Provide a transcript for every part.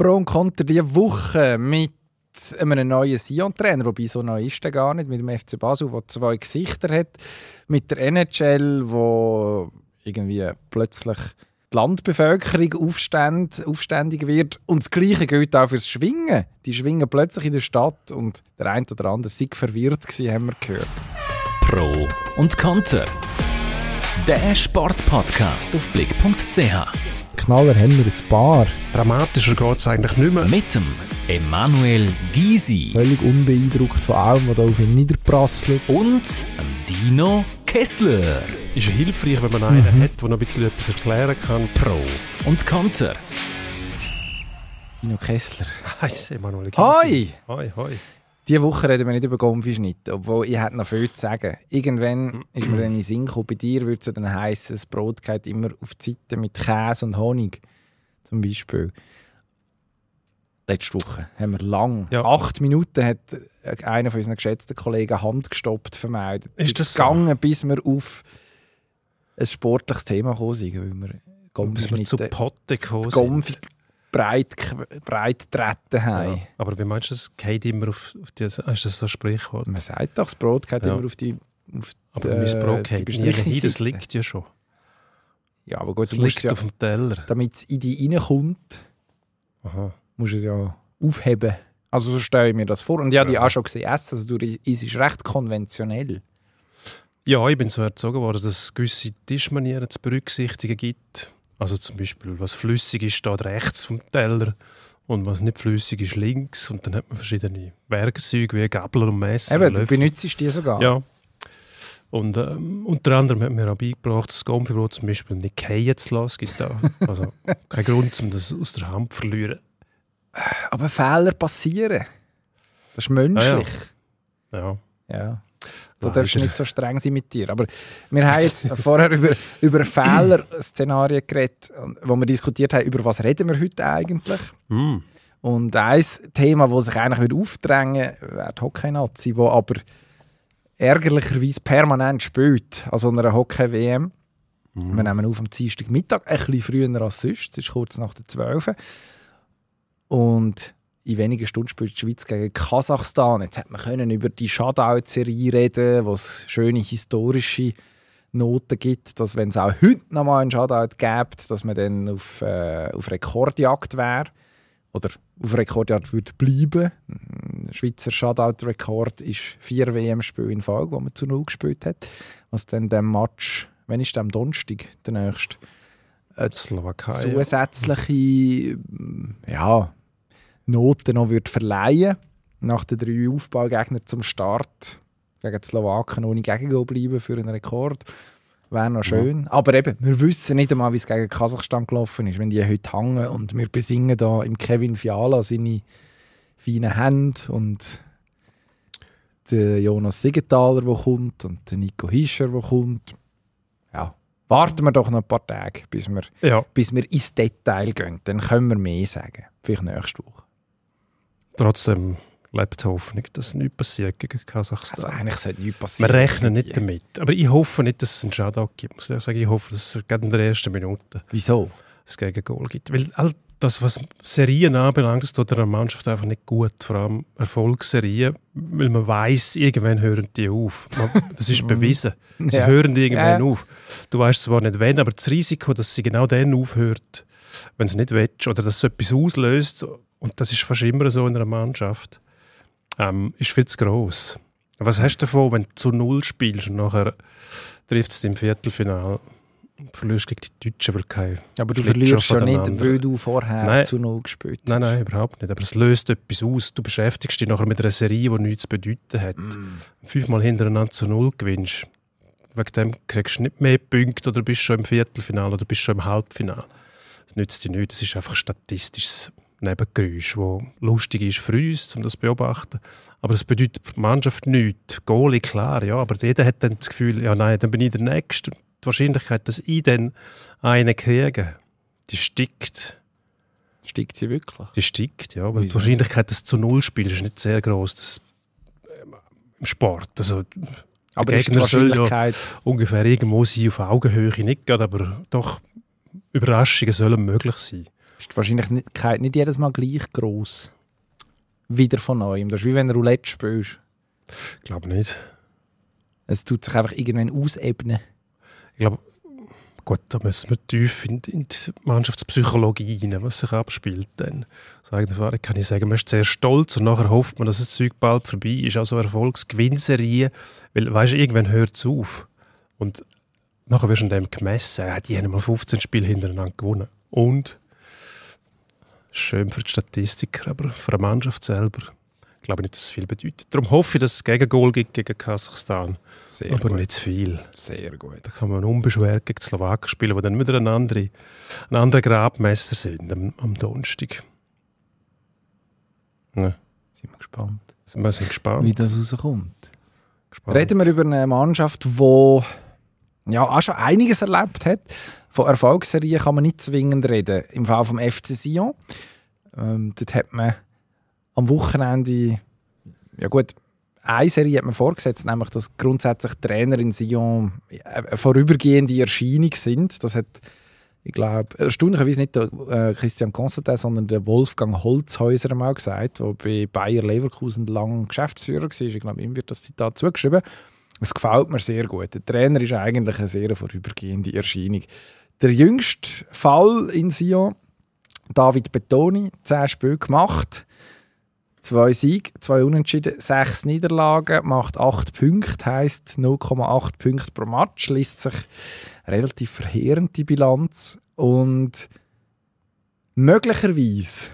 Pro und Contra diese Woche mit einem neuen Sion-Trainer, wobei so neu ist er gar nicht, mit dem FC Basel, der zwei Gesichter hat, mit der NHL, wo irgendwie plötzlich die Landbevölkerung aufständ, aufständig wird. Und das Gleiche gilt auch fürs Schwingen. Die schwingen plötzlich in der Stadt und der eine oder andere sei verwirrt gewesen, haben wir gehört. Pro und Konter. Der Sportpodcast auf blick.ch. Knaller haben wir ein paar. Dramatischer geht es eigentlich nicht mehr. Mit dem Emanuel Gysi Völlig unbeeindruckt von allem, was da auf ihn niederprasselt. und dem Dino Kessler. Ist ja hilfreich, wenn man einen hat, der noch ein bisschen etwas erklären kann. Pro und Konter. Dino Kessler. Hi, Emanuel Gysi. Hoi! Hoi, hoi. Diese Woche reden wir nicht über Gomfischnitt, obwohl ich hätte noch viel zu sagen. Irgendwann ist mir dann in Sinn gekommen, bei dir würde es ja dann heissen, das Brot geht immer auf die Seite mit Käse und Honig. Zum Beispiel. Letzte Woche haben wir lang, Ja. acht Minuten hat einer von unseren geschätzten Kollegen Hand gestoppt vermeldet. Ist das so? gegangen, bis wir auf ein sportliches Thema gekommen sind, weil wir Bis wir zu Potte gekommen sind. Breit, breit getreten haben. Ja. Aber wie meinst du, es geht immer auf, auf die, ist das so ein Sprichwort? Man sagt doch, das Brot geht Ja. immer auf die. Auf Aber äh, mein Brot die geht nie hin, das liegt ja schon. Ja, aber gut, Das du musst liegt ja, auf dem Teller. damit es in die reinkommt, Aha. musst du es ja aufheben. Also so stelle ich mir das vor. Und habe die Ja. auch schon gesehen essen. Also du isst recht konventionell. Ja, ich bin so erzogen worden, dass es gewisse Tischmanieren zu berücksichtigen gibt. Also zum Beispiel, was flüssig ist, steht rechts vom Teller und was nicht flüssig ist, links. Und dann hat man verschiedene Werkzeuge wie Gabler und Messer. Eben, du benutzt die sogar. Ja. Und ähm, unter anderem hat mir auch beigebracht, das Gomfibrot zum Beispiel nicht fallen zu lassen. Es gibt da also keinen Grund, um das aus der Hand zu verlieren. Aber Fehler passieren. Das ist menschlich. Ja. Ja. Du Leider. darfst nicht so streng sein mit dir. Aber wir haben jetzt vorher über, über Fehler-Szenarien geredet, wo wir diskutiert haben, über was reden wir heute eigentlich. Mm. Und ein Thema, das sich eigentlich würde aufdrängen würde, wäre die Hockey-Nazi, die aber ärgerlicherweise permanent spielt an so einer Hockey-WM. Wir nehmen auf am Dienstagmittag, ein bisschen früher als sonst, es ist kurz nach der 12. Und in wenigen Stunden spielt die Schweiz gegen Kasachstan. Jetzt hat man können über die Shutout-Serie reden, wo es schöne historische Noten gibt, dass wenn es auch heute noch mal einen Shutout gibt, dass man dann auf, äh, auf Rekordjagd wäre oder auf Rekordjagd würde bleiben. Der Schweizer Shutout-Rekord ist vier WM-Spiele in Folge, wo man zu null gespielt hat. Was dann dem Match, wenn ist am Donnerstag, der nächste, äh, Slowakei. zusätzliche ja, Noten noch wird verleihen nach den drei Aufbaugegnern zum Start gegen die Slowaken ohne Gegengoal bleiben für einen Rekord. Wäre noch schön. Aber eben, wir wissen nicht einmal, wie es gegen Kasachstan gelaufen ist, wenn die heute hängen und wir besingen da im Kevin Fiala seine feinen Hände und der Jonas Siegenthaler, der kommt und der Nico Hischer, der kommt. Ja, warten wir doch noch ein paar Tage, bis wir Ja, bis wir ins Detail gehen. Dann können wir mehr sagen. Vielleicht nächste Woche. Trotzdem lebt Hoffnung, dass nichts passiert gegen Also Kasachstan. eigentlich sollte nichts passieren. Wir rechnen nicht irgendwie. damit. Aber ich hoffe nicht, dass es einen Shoutout gibt. Muss ich sagen, ich hoffe, dass es gerade in der ersten Minute Wieso? das Gegengoal gibt. Weil all das, was Serien anbelangt, das tut einer Mannschaft einfach nicht gut. Vor allem Erfolgsserien, weil man weiß, irgendwann hören die auf. Das ist bewiesen. Sie Mhm. Ja. hören irgendwann Ja. auf. Du weißt zwar nicht wann, aber das Risiko, dass sie genau dann aufhört, wenn sie nicht willst, oder dass es etwas auslöst, und das ist fast immer so in einer Mannschaft, ähm, ist viel zu gross. Was hast du davon, wenn du zu Null spielst und nachher trifft es im Viertelfinale und verlierst gegen die Deutschen, weil kein Aber du verlierst ja nicht, voneinander. weil du vorher Nein. zu null gespielt hast. Nein, nein, überhaupt nicht. Aber es löst etwas aus. Du beschäftigst dich nachher mit einer Serie, die nichts zu bedeuten hat. Fünfmal hintereinander zu Null gewinnst. Wegen dem kriegst du nicht mehr Punkte oder bist schon im Viertelfinale oder bist schon im Halbfinale. Das nützt dir nichts. Das ist einfach statistisches Nebengeräusch, das lustig ist für uns, um das zu beobachten. Aber das bedeutet für die Mannschaft nichts. Goalie, klar, ja. Aber jeder hat dann das Gefühl, ja nein, dann bin ich der Nächste. Die Wahrscheinlichkeit, dass ich dann einen kriege, die steigt. Steigt sie wirklich? Die steigt, ja. Weil die? Wahrscheinlichkeit, dass du zu Null spielst, ist nicht sehr groß. Das, ähm, Im Sport. Also, Aber Der Gegner soll ja- ungefähr irgendwo sein auf Augenhöhe, nicht gerade, aber doch Überraschungen sollen möglich sein. ist die Wahrscheinlichkeit nicht jedes Mal gleich groß. Wieder von neuem. Das ist wie wenn du Roulette spielst. Ich glaube nicht. Es tut sich einfach irgendwann ausebnen. Ich glaube, gut, da müssen wir tief in, in die Mannschaftspsychologie rein, was sich abspielt. Dann. Aus eigener Erfahrung kann ich sagen, man ist sehr stolz und nachher hofft man, dass das Zeug bald vorbei ist. Also Erfolgsgewinnserie, weil, weißt du, irgendwann hört es auf. Und nachher wirst du an dem gemessen. Ja, die haben mal 15 Spiele hintereinander gewonnen. Und schön für die Statistiker, aber für eine Mannschaft selber glaube ich nicht, dass es viel bedeutet. Darum hoffe ich, dass es Gegengol gibt gegen Kasachstan. Sehr aber gut. nicht zu viel. Sehr gut. Da kann man unbeschwert gegen die Slowaken spielen, die dann wieder ein anderer ein anderer Grabmesser sind am, am Donnerstag. Ja, Sind wir gespannt, wir sind gespannt. wie das rauskommt. gespannt. Reden wir über eine Mannschaft, die ja, auch schon einiges erlebt hat. Von Erfolgsserien kann man nicht zwingend reden. Im Fall vom FC Sion. Ähm, dort hat man am Wochenende, ja gut, eine Serie hat man vorgesetzt, nämlich dass grundsätzlich Trainer in Sion eine vorübergehende Erscheinung sind. Das hat, ich glaube, erstaunlicherweise nicht der äh, Christian Constantin, sondern der Wolfgang Holzhäuser mal gesagt, der bei Bayer Leverkusen lang Geschäftsführer war. Ich glaube, ihm wird das Zitat zugeschrieben. Es gefällt mir sehr gut. Der Trainer ist eigentlich eine sehr vorübergehende Erscheinung. Der jüngste Fall in Sion, David Betoni, 10 Spiele gemacht, zwei Siege, zwei Unentschieden, sechs Niederlagen, macht 8 Punkte, heisst 0,8 Punkte pro Match, liest sich relativ verheerend die Bilanz und möglicherweise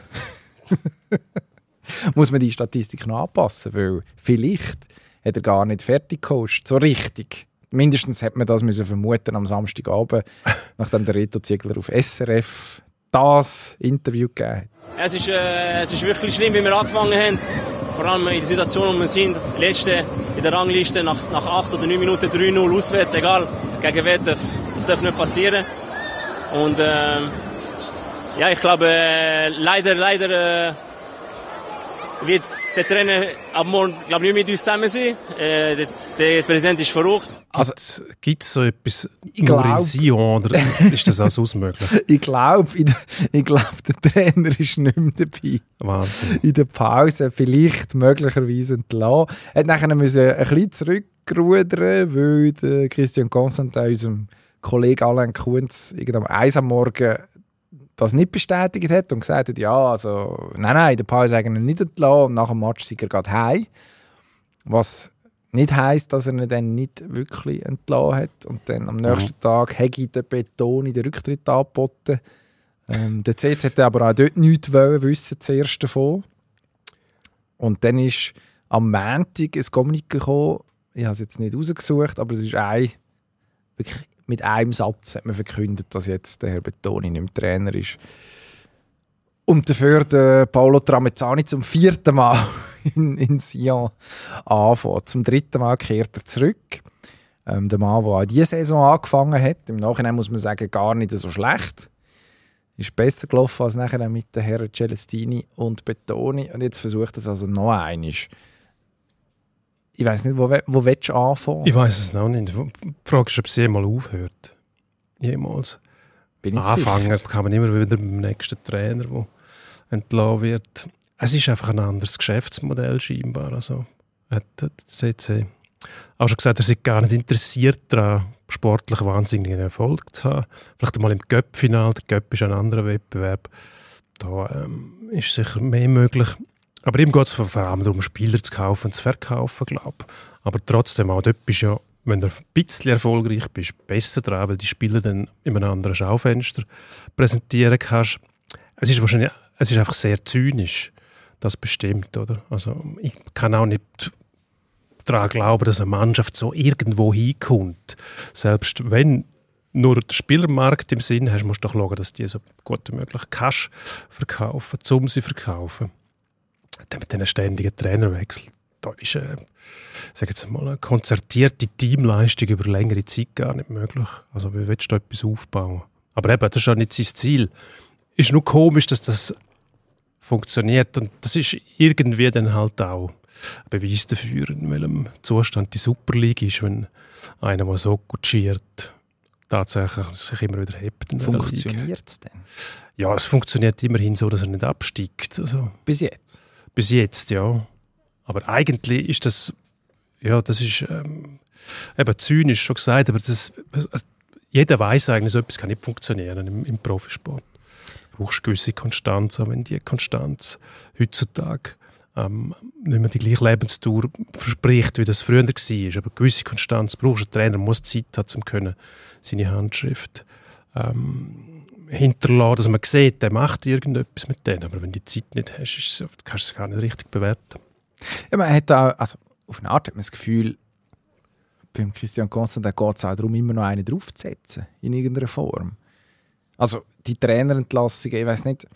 muss man die Statistik noch anpassen, weil vielleicht hat er gar nicht fertig gecoacht, so richtig. Mindestens hat man das müssen vermuten am Samstagabend, nachdem der Reto Ziegler auf SRF das Interview gegeben hat. Es ist, äh, es ist wirklich schlimm, wie wir angefangen haben. Vor allem in der Situation, wo wir sind. Letzte in der Rangliste nach, nach 8 oder 9 Minuten 3-0 auswärts, egal. Gegen wer darf, das darf nicht passieren. Und ähm, ja, ich glaube, äh, leider, leider äh, wird der Trainer ab morgen glaube nicht mit uns zusammen sein. Äh, der, der Präsident ist verrückt. Also, Gibt es so etwas nur glaub- in Sion oder ist das alles möglich? ich glaube, ich glaub, der Trainer ist nicht mehr dabei. Wahnsinn. in der Pause vielleicht möglicherweise entlassen. Er hat nachher müssen ein bisschen zurückrudern, weil der Christian Constantin, unserem Kollegen Alain Kunz, irgendwann am 1 am Morgen das nicht bestätigt hat und gesagt hat, ja, also, nein, nein, in der Pause eigentlich nicht entlassen und nach dem Match sind er gerade heim. Was nicht heisst, dass er ihn dann nicht wirklich entlassen hat. Und dann am nächsten Tag hätte der Beton in den Rücktritt angeboten. Ähm, der CC hat aber auch dort nichts wollen wissen, zuerst davon. Und dann ist am Montag ein Kommuniqué gekommen, ich habe es jetzt nicht rausgesucht, aber es ist ein, wirklich mit einem Satz hat man verkündet, dass jetzt der Herr Betoni nicht mehr Trainer ist. Und dafür der Paolo Tramezzani zum vierten Mal in, in Sion anfängt. Zum dritten Mal kehrt er zurück. Ähm, der Mann, der auch diese Saison angefangen hat. Im Nachhinein muss man sagen, gar nicht so schlecht. Ist besser gelaufen als nachher mit den Herren Celestini und Betoni. Und jetzt versucht er es also noch einmal. Ich weiß nicht, wo, wo willst du anfangen? Ich weiß es noch nicht. Die Frage ist, ob es jemals aufhört. Jemals. Bin. Anfangen kann man immer wieder beim nächsten Trainer, der entlassen wird. Es ist einfach ein anderes Geschäftsmodell scheinbar. Also hat der CC auch schon gesagt, er sei gar nicht interessiert daran, sportlich wahnsinnigen Erfolg zu haben. Vielleicht einmal im Göpp-Final. Der Göpp ist ein anderer Wettbewerb. Da ähm, ist sicher mehr möglich. Aber ihm geht es vor allem darum, Spieler zu kaufen und zu verkaufen, glaube. Aber trotzdem, auch dort bist du ja, wenn du ein bisschen erfolgreich bist, besser dran, weil die Spieler dann in einem anderen Schaufenster präsentieren kannst. Es ist wahrscheinlich, es ist einfach sehr zynisch, das bestimmt, oder? Also ich kann auch nicht daran glauben, dass eine Mannschaft so irgendwo hinkommt. Selbst wenn nur den Spielermarkt im Sinn hast, musst du doch schauen, dass die so gut wie möglich kannst verkaufen, zum sie verkaufen. Mit diesen ständigen Trainerwechsel, da ist äh, sag jetzt mal, eine konzertierte Teamleistung über längere Zeit gar nicht möglich. Also wie willst du da etwas aufbauen? Aber eben, das ist ja nicht sein Ziel. Ist nur komisch, dass das funktioniert und das ist irgendwie dann halt auch ein Beweis dafür, in welchem Zustand die Super League ist, wenn einer, der so kutschiert, tatsächlich sich immer wieder hebt. Funktioniert es denn? Ja, es funktioniert immerhin so, dass er nicht absteigt. Also, Bis jetzt? Bis jetzt, ja. Aber eigentlich ist das, ja, das ist ähm, eben zynisch schon gesagt, aber das, also, jeder weiß eigentlich, so etwas kann nicht funktionieren im, im Profisport. Du brauchst gewisse Konstanz, aber wenn die Konstanz heutzutage ähm, nicht mehr die gleiche Lebensdauer verspricht, wie das früher war, aber gewisse Konstanz brauchst du. Der Trainer muss Zeit haben, um seine Handschrift ähm, hinterlassen, dass man sieht, der macht irgendetwas mit denen. Aber wenn du die Zeit nicht hast, kannst du es gar nicht richtig bewerten. Ja, man hat auch, also auf eine Art hat man das Gefühl, beim Christian Constantin geht es auch darum, immer noch einen draufzusetzen, in irgendeiner Form. Also die Trainerentlassung, ich weiß nicht,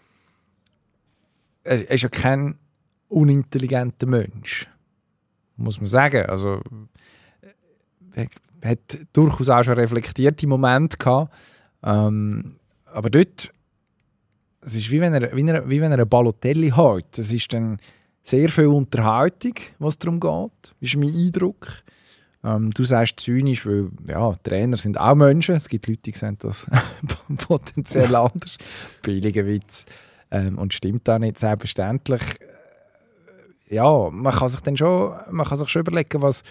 er ist ja kein unintelligenter Mensch, muss man sagen. Also er hat durchaus auch schon reflektierte Momente gehabt, ähm, aber dort, es ist wie wenn er, wie er, wie wenn er einen Balotelli hat. Es ist dann sehr viel Unterhaltung, was darum geht, ist mein Eindruck. Ähm, du sagst zynisch, weil ja, Trainer sind auch Menschen. Es gibt Leute, die sehen das potenziell anders. Billiger Witz. Ähm, und stimmt da nicht selbstverständlich. Ja, man kann sich dann schon, man kann sich schon überlegen, was,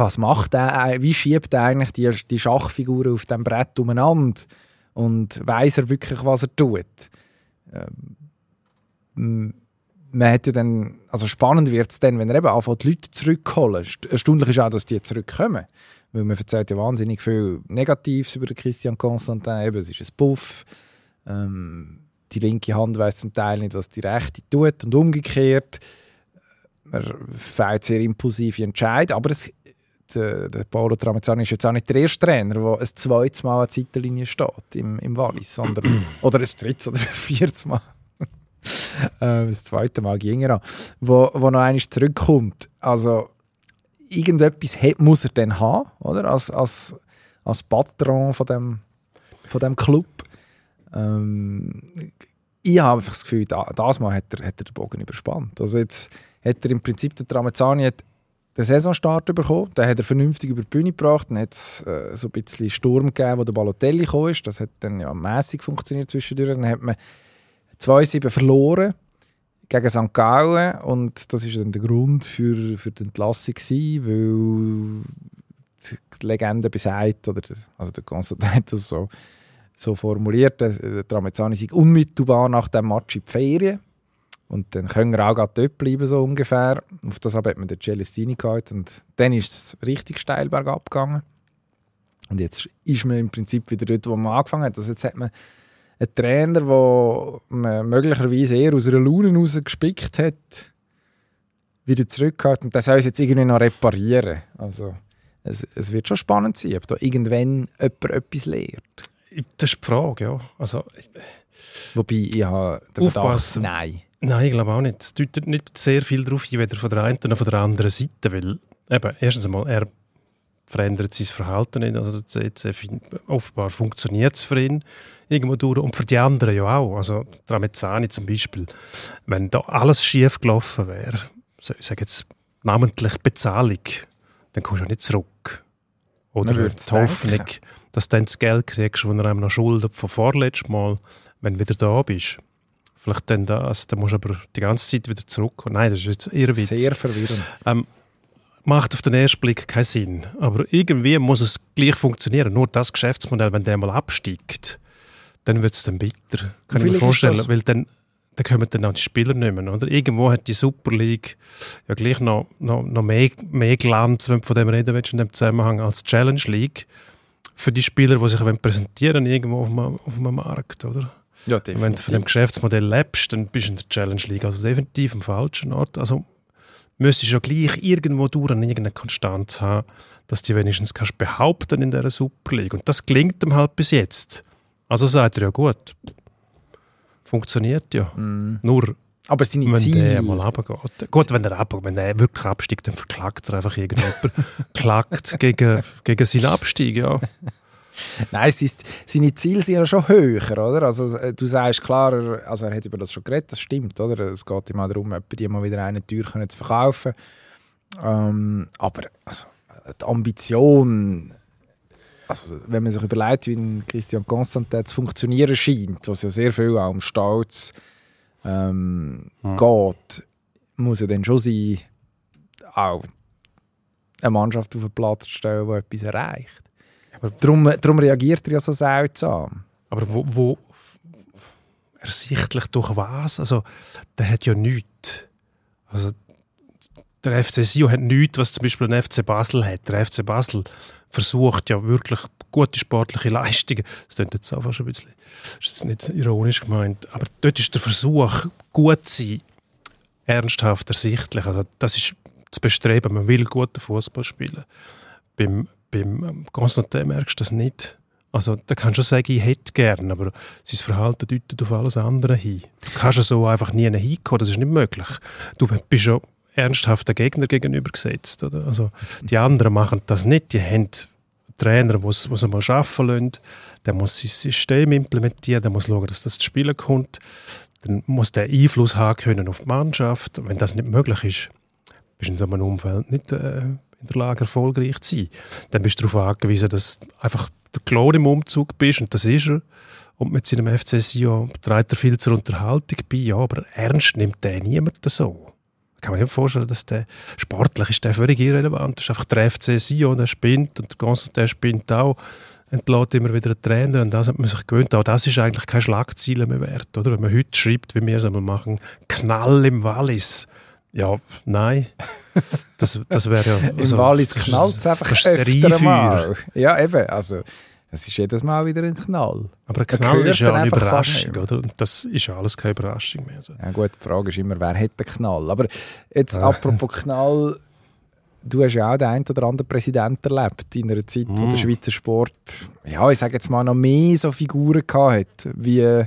was macht er, wie schiebt er eigentlich die, die Schachfiguren auf dem Brett umeinander und weiß er wirklich, was er tut. Ähm, man hätte dann, also spannend wird es dann, wenn er eben anfängt, die Leute zurückholen. St- Erstaunlich ist auch, dass die zurückkommen. Weil man erzählt ja wahnsinnig viel Negatives über Christian Constantin. Eben, es ist ein Puff. Ähm, die linke Hand weiß zum Teil nicht, was die rechte tut und umgekehrt. Er fällt sehr impulsive Entscheidungen. Aber es, der, der Paolo Tramezzani ist jetzt auch nicht der erste Trainer, der ein zweites Mal an der Seitenlinie steht im, im Wallis. Sondern, oder ein drittes oder ein viertes Mal äh, das zweite Mal ging er an, wo, wo noch einmal zurückkommt. Also irgendetwas muss er dann haben, oder? Als, als, als Patron von dem, von dem Club. Ähm, ich habe einfach das Gefühl, da, das Mal hat er, hat er den Bogen überspannt. Also jetzt hat er im Prinzip der Tramezzani hat den Saisonstart bekommen, den hat er vernünftig über die Bühne gebracht, dann hat es äh, so ein bisschen Sturm gegeben, wo der Balotelli ist, das hat dann ja mäßig funktioniert zwischendurch, dann hat man 2-7 verloren gegen St. Gallen. Und das ist dann der Grund für, für die Entlassung gewesen, weil die Legende besagt, oder der- also der Konstantin hat das so, so formuliert, der Tramezzani sei unmittelbar nach dem Match in die Ferien und dann können wir auch gerade dort bleiben, so ungefähr. Auf das hat man den Celestini gehalten und dann ist es richtig steil bergab gegangen. Und jetzt ist man im Prinzip wieder dort, wo man angefangen hat. Also jetzt hat man einen Trainer, der man möglicherweise eher aus einer Laune raus gespickt hat, wieder zurückgehalten. Und das soll es jetzt irgendwie noch reparieren. Also es, es wird schon spannend sein, ob da irgendwann jemand etwas lehrt. Das ist die Frage, ja. Also, Wobei, ich habe den Verdacht, Aufpassen. nein. Nein, ich glaube auch nicht. Es deutet nicht sehr viel darauf hin, weder von der einen noch von der anderen Seite, weil eben, erstens einmal, er verändert sein Verhalten nicht, also fin- offenbar funktioniert es für ihn irgendwo durch und für die anderen ja auch. Also Tramezzani zum Beispiel, wenn da alles schief gelaufen wäre, ich sage jetzt namentlich Bezahlung, dann kommst du ja nicht zurück. Oder die Hoffnung, dass du dann das Geld kriegst, das er einem noch schuldet von vorletztem Mal, wenn du wieder da bist. Vielleicht dann das, dann musst du aber die ganze Zeit wieder zurückkommen. Nein, das ist jetzt eher Witz. Sehr verwirrend. Ähm, macht auf den ersten Blick keinen Sinn. Aber irgendwie muss es gleich funktionieren. Nur das Geschäftsmodell, wenn der mal absteigt, dann wird es dann bitter. Kann ich mir vorstellen. Weil dann, dann kommen dann auch die Spieler nicht mehr. Oder? Irgendwo hat die Super League ja gleich noch, noch, noch mehr, mehr Glanz, wenn du von dem reden willst, in dem Zusammenhang, als Challenge League. Für die Spieler, die sich präsentieren irgendwo auf einem, auf einem Markt. Oder? Ja, Und wenn du von dem Geschäftsmodell lebst, dann bist du in der Challenge League. Also definitiv am falschen Ort. Also müsstest du ja gleich irgendwo durch an irgendeine Konstanz haben, dass du wenigstens kannst behaupten in dieser Super League. Und das gelingt ihm halt bis jetzt. Also sagt er ja gut. Funktioniert ja. Nur Aber seine wenn der Ziele... mal runtergeht. Gut, wenn er, ab, wenn er wirklich absteigt, dann verklagt er einfach irgendjemand. klagt gegen, gegen seinen Abstieg, ja. Nein, seine Ziele sind ja schon höher, oder? Also äh, du sagst klar, er, also er hat über das schon geredet, das stimmt, oder? Es geht auch darum, die mal wieder eine Tür können zu verkaufen. Ähm, aber also, die Ambition also wenn man sich überlegt, wie Christian Constantin zu funktionieren scheint, was ja sehr viel auch um Stolz ähm, Ja. geht, muss ja dann schon sein, auch eine Mannschaft auf den Platz zu stellen, die etwas erreicht. Aber- darum, darum reagiert er ja so seltsam. Aber wo, wo ersichtlich durch was? Also, der hat ja nichts. Also, der FC Sion hat nichts, was zum Beispiel ein FC Basel hat. Der FC Basel versucht ja wirklich gute sportliche Leistungen. Das klingt jetzt auch fast ein bisschen, ist jetzt nicht ironisch gemeint, aber dort ist der Versuch, gut zu sein, ernsthaft ersichtlich. Also, das ist zu bestreben. Man will guten Fußball spielen. Beim, beim ähm, Konstantin merkst du das nicht. Also, da kannst du schon sagen, ich hätte gern, aber sein Verhalten deutet auf alles andere hin. Du kannst ja so einfach nie hinkommen, das ist nicht möglich. Du bist ja ernsthaft den Gegner gegenübergesetzt. Oder? Also, die anderen machen das nicht. Die haben Trainer, der es mal arbeiten lassen, der muss sein System implementieren, der muss schauen, dass das zu spielen kommt. Dann muss der Einfluss haben können auf die Mannschaft. Wenn das nicht möglich ist, bist du in so einem Umfeld nicht äh, in der Lage, erfolgreich zu sein. Dann bist du darauf angewiesen, dass einfach der Klon im Umzug bist und das ist er. Und mit seinem FC Sion trägt er viel zur Unterhaltung bei, ja, aber ernst nimmt der niemand so. Kann man nicht vorstellen, dass der sportlich ist der völlig irrelevant. Ist einfach der FC Sion, der spinnt und der Constantin spinnt auch. Entlädt immer wieder einen Trainer und das hat man sich gewöhnt. Auch das ist eigentlich keine Schlagziele mehr wert, oder? Wenn man heute schreibt, wie wir es einmal machen, Knall im Wallis. Ja, nein. Das, das wäre ja... Im also, Wallis das ist- knallt es einfach das öfter mal. Ja, eben. Also, es ist jedes Mal wieder ein Knall. Aber ein Knall ist ja eine Überraschung, oder? Und das ist ja alles keine Überraschung mehr. Also, Ja gut, die Frage ist immer, wer hat den Knall? Aber jetzt Ah. apropos Knall, du hast ja auch den einen oder anderen Präsident erlebt in einer Zeit, wo Mm. der Schweizer Sport, ja, ich sage jetzt mal, noch mehr so Figuren gehabt hat, wie...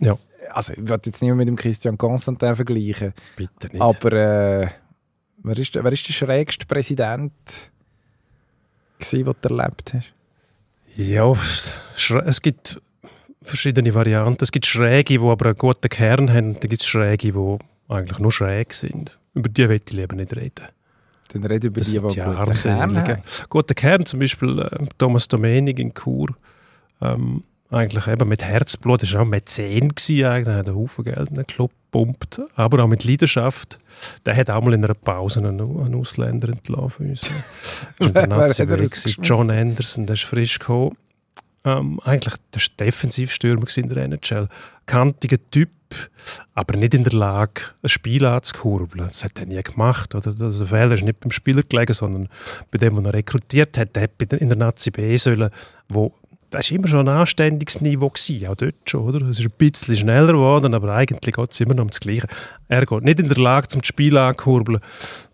Ja. Also ich will jetzt nicht mit dem Christian Constantin vergleichen, bitte nicht. aber äh, wer, ist der, wer ist der schrägste Präsident, gewesen, den du erlebt hast? Ja, es gibt verschiedene Varianten. Es gibt Schräge, die aber einen guten Kern haben. und Dann gibt es Schräge, die eigentlich nur schräg sind. Über die will ich lieber nicht reden. Dann rede über Das die, die die guten Kern haben. Guter Kern, zum Beispiel äh, Thomas Domenig in Chur. Ähm, eigentlich eben mit Herzblut. Das war auch Mäzen, gewesen, eigentlich. Er hat einen Haufen Geld in den Club gepumpt. Aber auch mit Leidenschaft. Der hat auch mal in einer Pause einen, einen Ausländer entlassen für uns. Der Nazi hat er rausgeschmissen? John Anderson, der ist frisch gekommen. Ähm, eigentlich der Defensivstürmer in der NHL. Kantiger Typ, aber nicht in der Lage, ein Spiel anzukurbeln. Das hat er nie gemacht. Oder? Also der Fehler ist nicht beim Spieler gelegen, sondern bei dem, den er rekrutiert hat. Der der- in der Nazi B sollen, wo das war immer schon ein anständiges Niveau, gewesen, auch dort schon. Oder? Es ist ein bisschen schneller geworden, aber eigentlich geht es immer noch um das Gleiche. Er geht nicht in der Lage, zum Spiel anzukurbeln.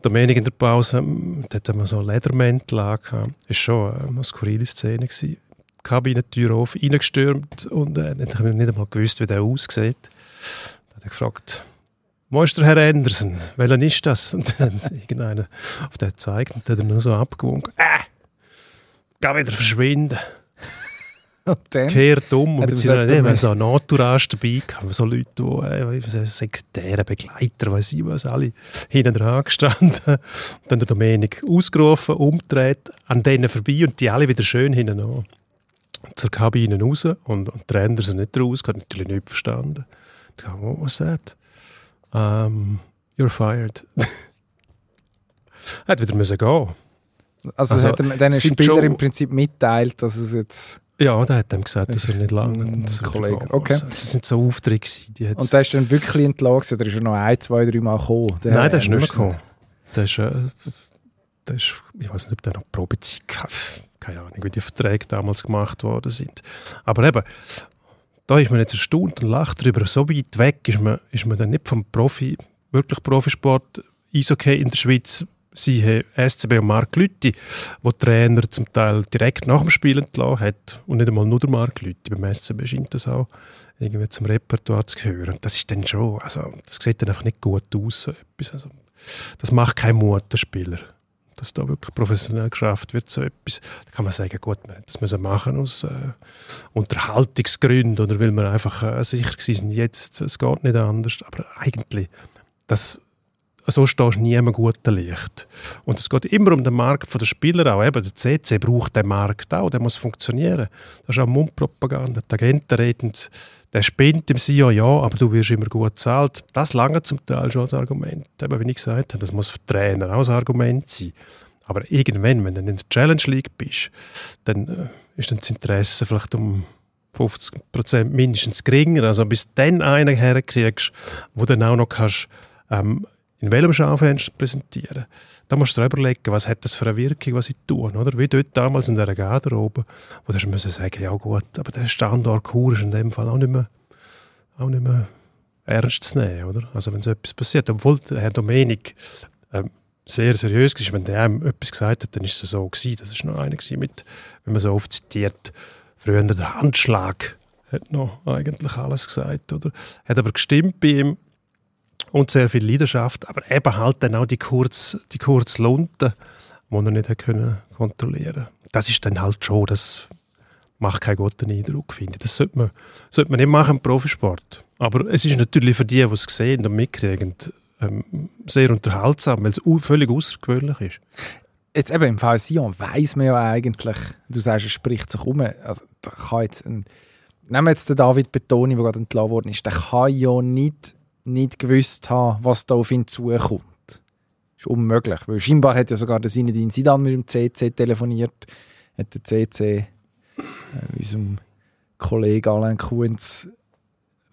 Domenik in der Pause, ähm, dort haben wir so einen Ledermäntel angehabt. Das war schon eine skurrile Szene. Gewesen. Kabinentür auf, reingestürmt und äh, ich habe nicht einmal gewusst, wie der aussieht. Da hat er gefragt, wo ist der Herr Anderson? Welcher ist das? Und dann irgendeiner auf den gezeigt und dann hat er nur so abgewunken. Äh, geh wieder verschwinden. Dann, Kehrt um und mit seiner gesagt, nee, so Entourage dabei gehabt, so Leute, die äh, so Sekretäre, Begleiter, weiß ich was, alle hinten dran gestanden. Und dann der Domenik ausgerufen, umgedreht, an denen vorbei und die alle wieder schön hinten an. Zur Kabine raus und, und die Trainer sind nicht raus, hat natürlich nicht verstanden. Ich dachte, what was that? Um, you're fired. er hat wieder müssen gehen. also, also, hat er den sind Spieler schon- im Prinzip mitteilt, dass es jetzt... Ja, der hat ihm gesagt, dass er nicht lange Ein Kollege, okay. Das sind so Aufträge die hat's- Und der ist dann wirklich entlassen, oder ist er noch ein, zwei, drei Mal gekommen? Der Nein, der ist nicht gekommen. Der ist, äh, der ist, ich weiß nicht, ob der noch Probezeit hatte. Keine Ahnung, wie die Verträge damals gemacht worden sind. Aber eben, da ist man jetzt erstaunt und lacht darüber. So weit weg ist man, ist man dann nicht vom Profi, wirklich Profisport, Eishockey in der Schweiz, siehe SCB und Mark Lütti, wo Trainer zum Teil direkt nach dem Spiel entlassen hat und nicht einmal nur der Mark Lütti. Beim SCB scheint das auch irgendwie zum Repertoire zu gehören. Das ist dann schon, also das sieht dann einfach nicht gut aus, so etwas. Also, das macht kein Spieler. Dass da wirklich professionell geschafft wird, so etwas. Da kann man sagen, gut, wir hätten das müssen machen aus äh, Unterhaltungsgründen oder weil wir einfach äh, sicher gewesen jetzt, es geht nicht anders. Aber eigentlich, das so stehst du nie im guten Licht. Und es geht immer um den Markt der Spieler auch. Eben, der CC braucht den Markt auch, der muss funktionieren. Das ist auch Mundpropaganda. Die Agenten reden, der spinnt im CEO, ja, aber du wirst immer gut bezahlt. Das lange zum Teil schon als Argument. Eben, wie ich gesagt habe, das muss für Trainer auch ein Argument sein. Aber irgendwann, wenn du in der Challenge League bist, dann äh, ist dann das Interesse vielleicht um 50 Prozent mindestens geringer. Also bis du dann einen herkriegst, wo dann auch noch kannst, ähm, in welchem Schaufenster präsentieren. Da musst du dir überlegen, was hat das für eine Wirkung, was ich tue. Oder? Wie dort damals in der Garderobe, wo du musst sagen, ja gut, aber der Standort Chur ist in dem Fall auch nicht mehr, auch nicht mehr ernst zu nehmen. Oder? Also wenn so etwas passiert, obwohl der Herr Domenik ähm, sehr seriös ist, wenn der ihm etwas gesagt hat, dann ist es so gewesen. Das ist noch einer mit, wenn man so oft zitiert, früher der Handschlag hat noch eigentlich alles gesagt, oder? Hat aber gestimmt bei ihm und sehr viel Leidenschaft, aber eben halt dann auch die kurz, die kurz Lunte, die er nicht können kontrollieren. Das ist dann halt schon, das macht keinen guten Eindruck, finde ich. Das sollte man, sollte man nicht machen im Profisport. Aber es ist natürlich für die, die es sehen und mitkriegen, ähm, sehr unterhaltsam, weil es völlig außergewöhnlich ist. Jetzt eben im Fall Sion weiss man ja eigentlich, du sagst, es spricht sich um. Also, da kann jetzt ein, nehmen wir jetzt den David Betoni, der gerade entlassen worden ist, der kann ja nicht, nicht gewusst haben, was da auf ihn zukommt. Das ist unmöglich, weil scheinbar hat ja sogar der Sinedin Sidan mit dem CC telefoniert, hat der CC äh, unserem Kollegen Alain Kuhns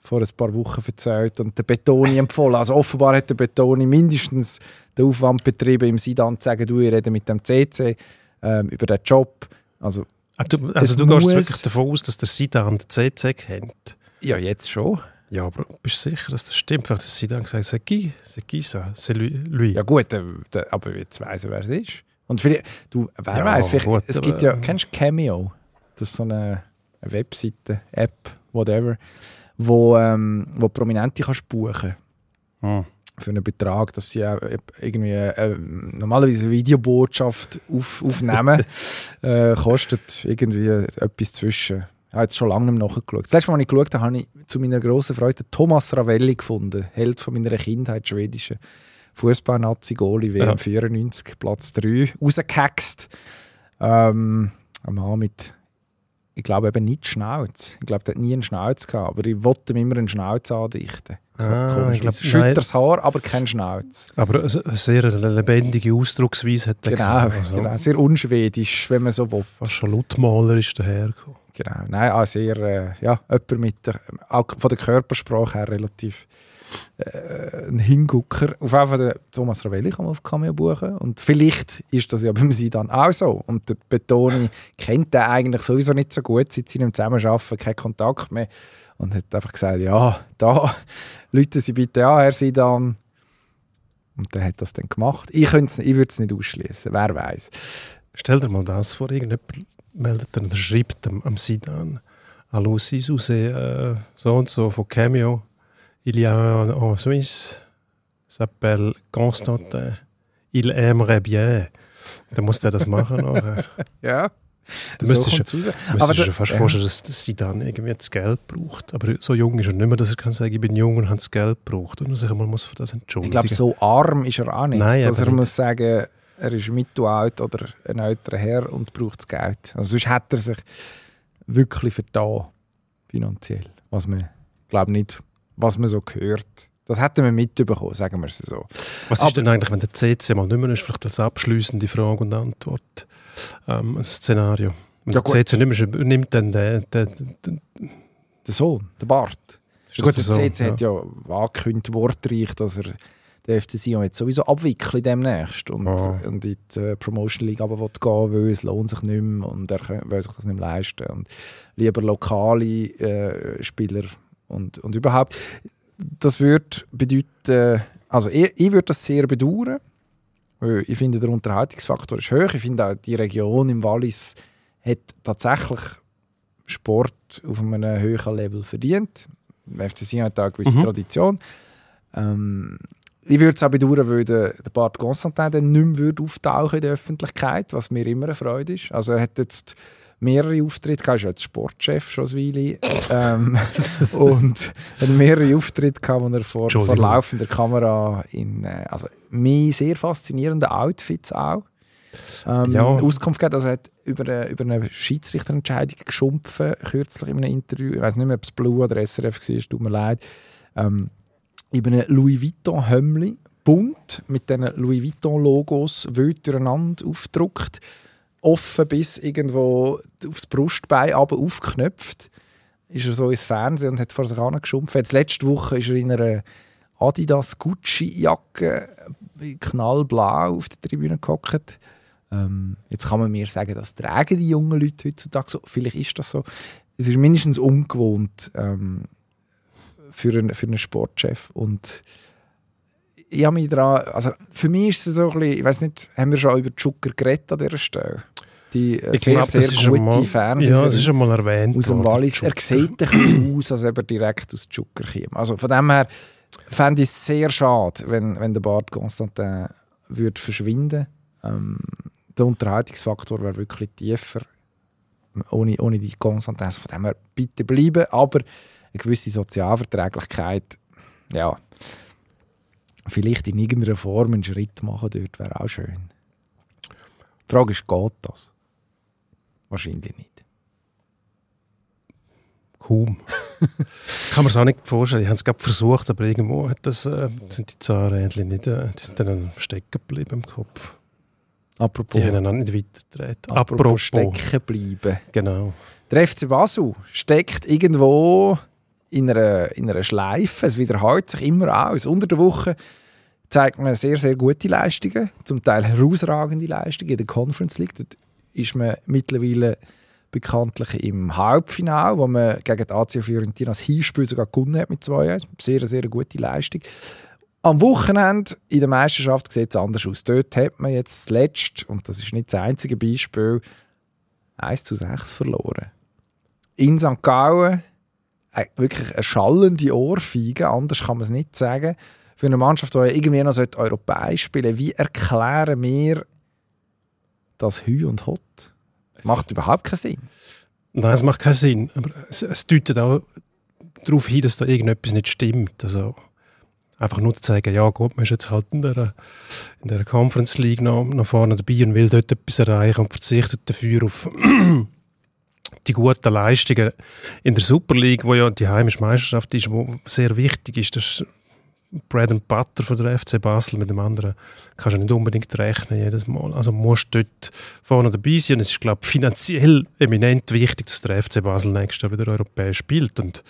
vor ein paar Wochen erzählt und der Betoni empfohlen. Also offenbar hat der Betoni mindestens den Aufwand betrieben, im Sidan zu sagen, du, ich rede mit dem CC ähm, über den Job. Also, ah, du, also du gehst wirklich davon aus, dass der Sidan den CC kennt? Ja, jetzt schon. Ja, aber bist du sicher, dass das stimmt? Vielleicht hat Sidan gesagt, c'est qui, c'est qui ça, c'est lui. Ja gut, der, aber jetzt weiss er, wer es ist. Und vielleicht, du, wer ja, weiß, es gibt ja, kennst du Cameo? Das ist so eine, eine Webseite, App, whatever wo, ähm, wo Prominente kannst buchen oh. für einen Betrag, dass sie äh, irgendwie äh, normalerweise eine Videobotschaft auf, aufnehmen, äh, kostet irgendwie etwas zwischen. Ich habe jetzt schon lange nicht mehr nachgeschaut. Das letzte Mal, als ich geschaut habe, habe ich zu meiner grossen Freude Thomas Ravelli gefunden, Held von meiner Kindheit, schwedische Fußball-Nazi-Goli, WM ja. 94, Platz 3, rausgehaxt. Ähm, ein Mann mit ich glaube eben nicht Schnauz. Ich glaube, der hat nie einen Schnauz gehabt, aber ich wollte ihm immer einen Schnauz andichten. Ah, Schütters Haar, aber kein Schnauz. Aber eine sehr lebendige Ausdrucksweise hat er genau, also. genau, sehr unschwedisch, wenn man so will. Fast schon lautmalerisch dahergekommen. Genau, nein, auch sehr, äh, ja, jemand mit der, auch von der Körpersprache her relativ äh, ein Hingucker. Auf jeden Fall, Thomas Ravelli kann man auf Cameo buchen. Und vielleicht ist das ja beim Sie dann auch so. Und der Betoni kennt den eigentlich sowieso nicht so gut, seit sie Zusammenarbeiten, keinen Kontakt mehr. Und hat einfach gesagt, ja, da, Leute Sie bitte an, Herr Sidan. Und der hat das dann gemacht. Ich, ich würde es nicht ausschließen, wer weiß. Stell dir mal das vor, irgendjemand meldet dann oder schreibt am, am Sidan, Hallo Sisu, äh, so und so von Cameo Il y a un en Suisse, s'appelle Constantin. Il aimerait bien. Dann muss der das machen. Nachher. ja. Du müsstest, so du dir fast ja. vorstellen, dass, dass sie dann irgendwie das Geld braucht. Aber so jung ist er nicht mehr, dass er kann sagen, ich bin jung und habe das Geld gebraucht. Und er sich mal muss für das entschuldigen. Ich glaube, so arm ist er auch nicht, Nein, dass er nicht. muss sagen, er ist mittelalt oder ein älterer Herr und braucht das Geld. Also sonst hat er sich wirklich vertan, finanziell. Was man, glaube nicht was man so hört. Das hätten wir mitbekommen, sagen wir es so. Was Aber, ist denn eigentlich, wenn der CC mal nicht mehr ist, vielleicht als abschließende Frage und Antwort, ähm, ein Szenario? Wenn ja, der CC nicht mehr nimmt dann der, der, der, der Sohn, der Bart. Gut, der, der CC ja. hat ja angekündigt, wortreich, dass er den FC Sion jetzt sowieso abwickeln demnächst und, ah. und in die äh, Promotion League aber gehen will, es lohnt sich nicht mehr und er will sich das nicht mehr leisten und lieber lokale äh, Spieler und, und überhaupt, das würde bedeuten, also ich, ich würde das sehr bedauern, weil ich finde, der Unterhaltungsfaktor ist hoch. Ich finde auch, die Region im Wallis hat tatsächlich Sport auf einem höheren Level verdient. Der FC Sion hat auch eine gewisse mhm. Tradition. Ähm, ich würde es auch bedauern, weil der, der Bart Constantin dann nicht mehr auftauchen in der Öffentlichkeit, was mir immer eine Freude ist. Also er hat jetzt mehrere Auftritte gehabt, ist jetzt Sportchef schon ein Weile. ähm, und hat mehrere Auftritte gehabt, wo er vor, vor laufender Kamera in äh, also, mir sehr faszinierenden Outfits auch ähm, Ja. Auskunft gegeben. Also er hat über eine, über eine Schiedsrichterentscheidung geschumpfen, kürzlich in einem Interview. Ich weiß nicht mehr, ob es Blue oder SRF war, tut mir leid. Ähm, über eine Louis Vuitton-Hömmli, bunt, mit diesen Louis Vuitton-Logos wild durcheinander aufgedruckt, offen bis irgendwo aufs Brustbein aber aufgeknöpft. Ist er so ins Fernsehen und hat vor sich angeschumpft. Jetzt letzte Woche ist er in einer Adidas Gucci-Jacke knallblau auf der Tribüne gehockt. Ähm, jetzt kann man mir sagen, das tragen die jungen Leute heutzutage so. Vielleicht ist das so. Es ist mindestens ungewohnt ähm, für, einen, für einen Sportchef. Und ich habe mich daran, also für mich ist es so ein bisschen, ich weiß nicht, haben wir schon über Zucker geredet an dieser Stelle? Die äh, Ich sehr, glaube, sehr gute mal, Fernsehserie ja, das ist schon mal erwähnt. aus dem Wallis. Er sieht ein bisschen aus, als ob er direkt aus Zucker käme. Also von dem her fände ich es sehr schade, wenn, wenn der Bart Constantin würde verschwinden ähm, Der Unterhaltungsfaktor wäre wirklich tiefer ohne, ohne die Constantin. Also von dem her bitte bleiben, aber eine gewisse Sozialverträglichkeit, ja, vielleicht in irgendeiner Form einen Schritt machen dort, wäre auch schön. Die Frage ist, geht das? Wahrscheinlich nicht. Kaum. Kann man es auch nicht vorstellen. Ich habe es gerade versucht, aber irgendwo hat das, äh, sind die Zahnrädchen nicht, äh, die sind dann stecken geblieben im Kopf. Apropos, Die haben dann nicht weitergedreht. apropos stecken bleiben. Genau. Der FC Basel steckt irgendwo in einer, in einer Schleife. Es wiederholt sich immer aus. Unter der Woche zeigt man sehr, sehr gute Leistungen, zum Teil herausragende Leistungen in der Conference League. Dort ist man mittlerweile bekanntlich im Halbfinale, wo man gegen die AC Fiorentina das Hinspiel sogar gewonnen hat mit 2-1. Sehr, sehr gute Leistung. Am Wochenende in der Meisterschaft sieht es anders aus. Dort hat man jetzt das letzte, und das ist nicht das einzige Beispiel, 1 zu 6 verloren. In St. Gallen wirklich eine schallende Ohrfeige, anders kann man es nicht sagen. Für eine Mannschaft, die ja irgendwie noch europäisch spielen sollte, wie erklären wir das Hü und Hot? Macht überhaupt keinen Sinn. Nein, es macht keinen Sinn. Aber es, es deutet auch darauf hin, dass da irgendetwas nicht stimmt. Also einfach nur zu sagen, ja gut, man ist jetzt halt in der, in der Conference League noch, noch vorne dabei und will dort etwas erreichen und verzichtet dafür auf die guten Leistungen in der Super League, wo ja die heimische Meisterschaft ist, wo sehr wichtig ist. Das ist Bread and Butter von der FC Basel. Mit dem anderen kannst du nicht unbedingt rechnen jedes Mal. Also musst du dort vorne dabei sein. Und es ist, glaube ich, finanziell eminent wichtig, dass der FC Basel nächstes Jahr wieder europäisch spielt. Und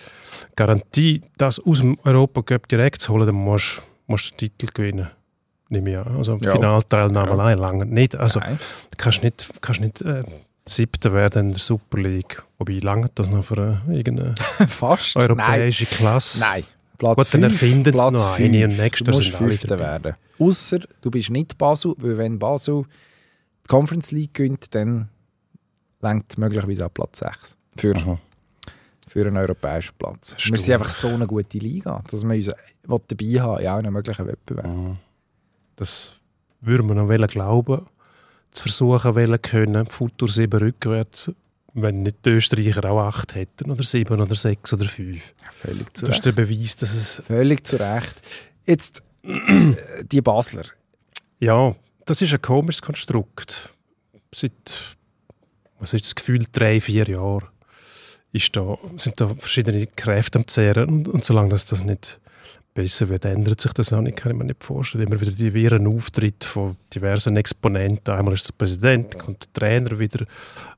Garantie, das aus dem Europa Cup direkt zu holen, dann musst musst du den Titel gewinnen. Nehme ich an. Also Ja. Finalteilnahme Ja. allein lange nicht. Also Nein. du kannst nicht, kannst nicht äh, Siebter werden in der Super League. Wobei lange das noch für äh, irgendeine Fast. europäische Klasse. Nein. Platz Gut, dann erfinden sie noch fünf. eine und nächstes musst Fünfter werden. Außer du bist nicht Basel, weil wenn Basel die Conference League gewinnt, dann lenkt möglicherweise an Platz 6 für, Aha. für einen europäischen Platz. Wir Stimmt. sind einfach so eine gute Liga, dass wir uns will dabei haben in allen möglichen Wettbewerben. Das würden wir noch wollen glauben, zu versuchen wollen können, Futur 7 rückwärts, wenn nicht die Österreicher auch 8 hätten, oder 7 oder 6 oder 5. Völlig zu Das ist Recht. der Beweis, dass es... Völlig zu Recht. Jetzt, die Basler. Ja, das ist ein komisches Konstrukt. Seit, was ist das Gefühl, drei, vier Jahren ist da, sind da verschiedene Kräfte am Zehren und, und solange das, das nicht besser wird, ändert sich das auch nicht, kann ich mir nicht vorstellen. Immer wieder die wirren Auftritte von diversen Exponenten. Einmal ist der Präsident, dann kommt der Trainer wieder,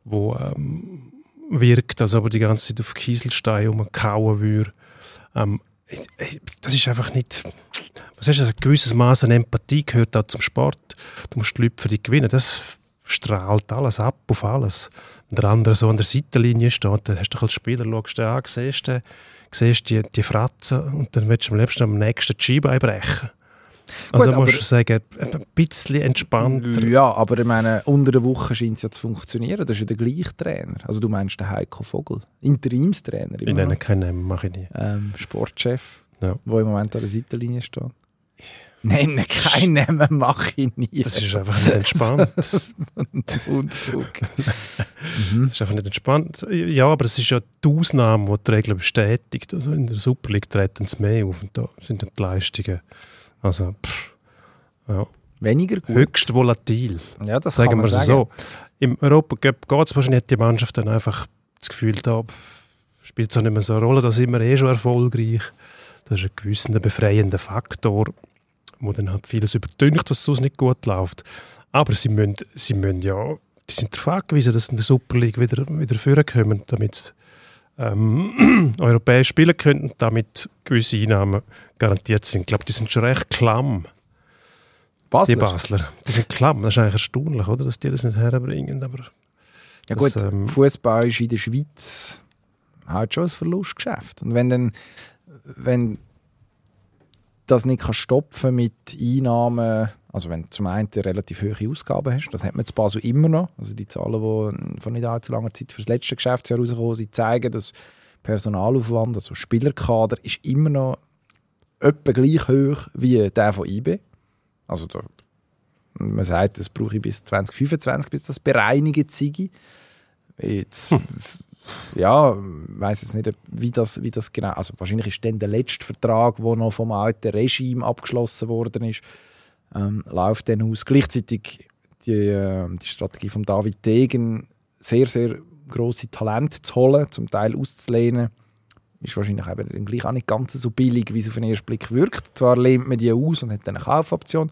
wo ähm, wirkt, als ob er die ganze Zeit auf Kieselstein rumkauen würde. Ähm, das ist einfach nicht... Was heißt das? Ein gewisses Maß an Empathie gehört auch zum Sport. Du musst die Leute für dich gewinnen. Das strahlt alles ab auf alles. Wenn der andere so an der Seitenlinie steht, dann hast du als Spieler, schaust du an, siehst, du, siehst die, die Fratzen und dann willst du am liebsten am nächsten die Scheibe einbrechen. Also Gut, musst du sagen, ein bisschen entspannter. Ja, aber ich meine, unter der Woche scheint es ja zu funktionieren. Das ist ja der gleiche Trainer. Also du meinst den Heiko Vogel, Interimstrainer. Ich nenne keinen Namen, mache ich nie. ähm, Sportchef, Ja. der im Moment an der Seitenlinie steht. Nennen keinen Namen mache ich nie. Das ist einfach nicht entspannt. das Unfug. ist einfach nicht entspannt. Ja, aber es ist ja die Ausnahme, die die Regel bestätigt. Also in der Super League treten sie mehr auf und da sind dann die Leistungen also, pff, ja, Weniger gut. höchst volatil. Ja, das sagen kann wir man es sagen. so. Im Europacup geht es wahrscheinlich die Mannschaft dann einfach das Gefühl, da spielt es auch nicht mehr so eine Rolle, da sind wir eh schon erfolgreich. Das ist ein gewisser befreiender Faktor, wo dann halt vieles überdünkt, was sonst nicht gut läuft. Aber sie müssen, sie müssen ja, die sind darauf angewiesen, dass sie in der Super League wieder, wieder vorkommen, damit sie ähm, europäisch spielen können und damit gewisse Einnahmen garantiert sind. Ich glaube, die sind schon recht klamm. Die Basler. Basler, die sind klamm. Das ist eigentlich erstaunlich, oder, dass die das nicht herbringen. Aber Ja gut, ähm, Fußball ist in der Schweiz halt schon ein Verlustgeschäft. Und wenn dann, wenn das nicht kannst stopfen mit Einnahmen, also wenn du zum einen relativ hohe Ausgaben hast, das hat man zu Basel immer noch, also die Zahlen, die von nicht allzu langer Zeit für das letzte Geschäftsjahr rausgekommen sind, zeigen, dass Personalaufwand, also Spielerkader, ist immer noch etwa gleich hoch wie der von IB. Also da, man sagt, das brauche ich bis 2025, bis das bereinigt sei. Jetzt, ja, weiß jetzt nicht, wie das, wie das genau. Also wahrscheinlich ist dann der letzte Vertrag, der noch vom alten Regime abgeschlossen worden ist, ähm, läuft dann aus. Gleichzeitig die, äh, die Strategie von David Degen, sehr, sehr grosse Talente zu holen, zum Teil auszulehnen, ist wahrscheinlich eben dann gleich auch nicht ganz so billig, wie es auf den ersten Blick wirkt. Zwar lehnt man die aus und hat dann eine Kaufoption,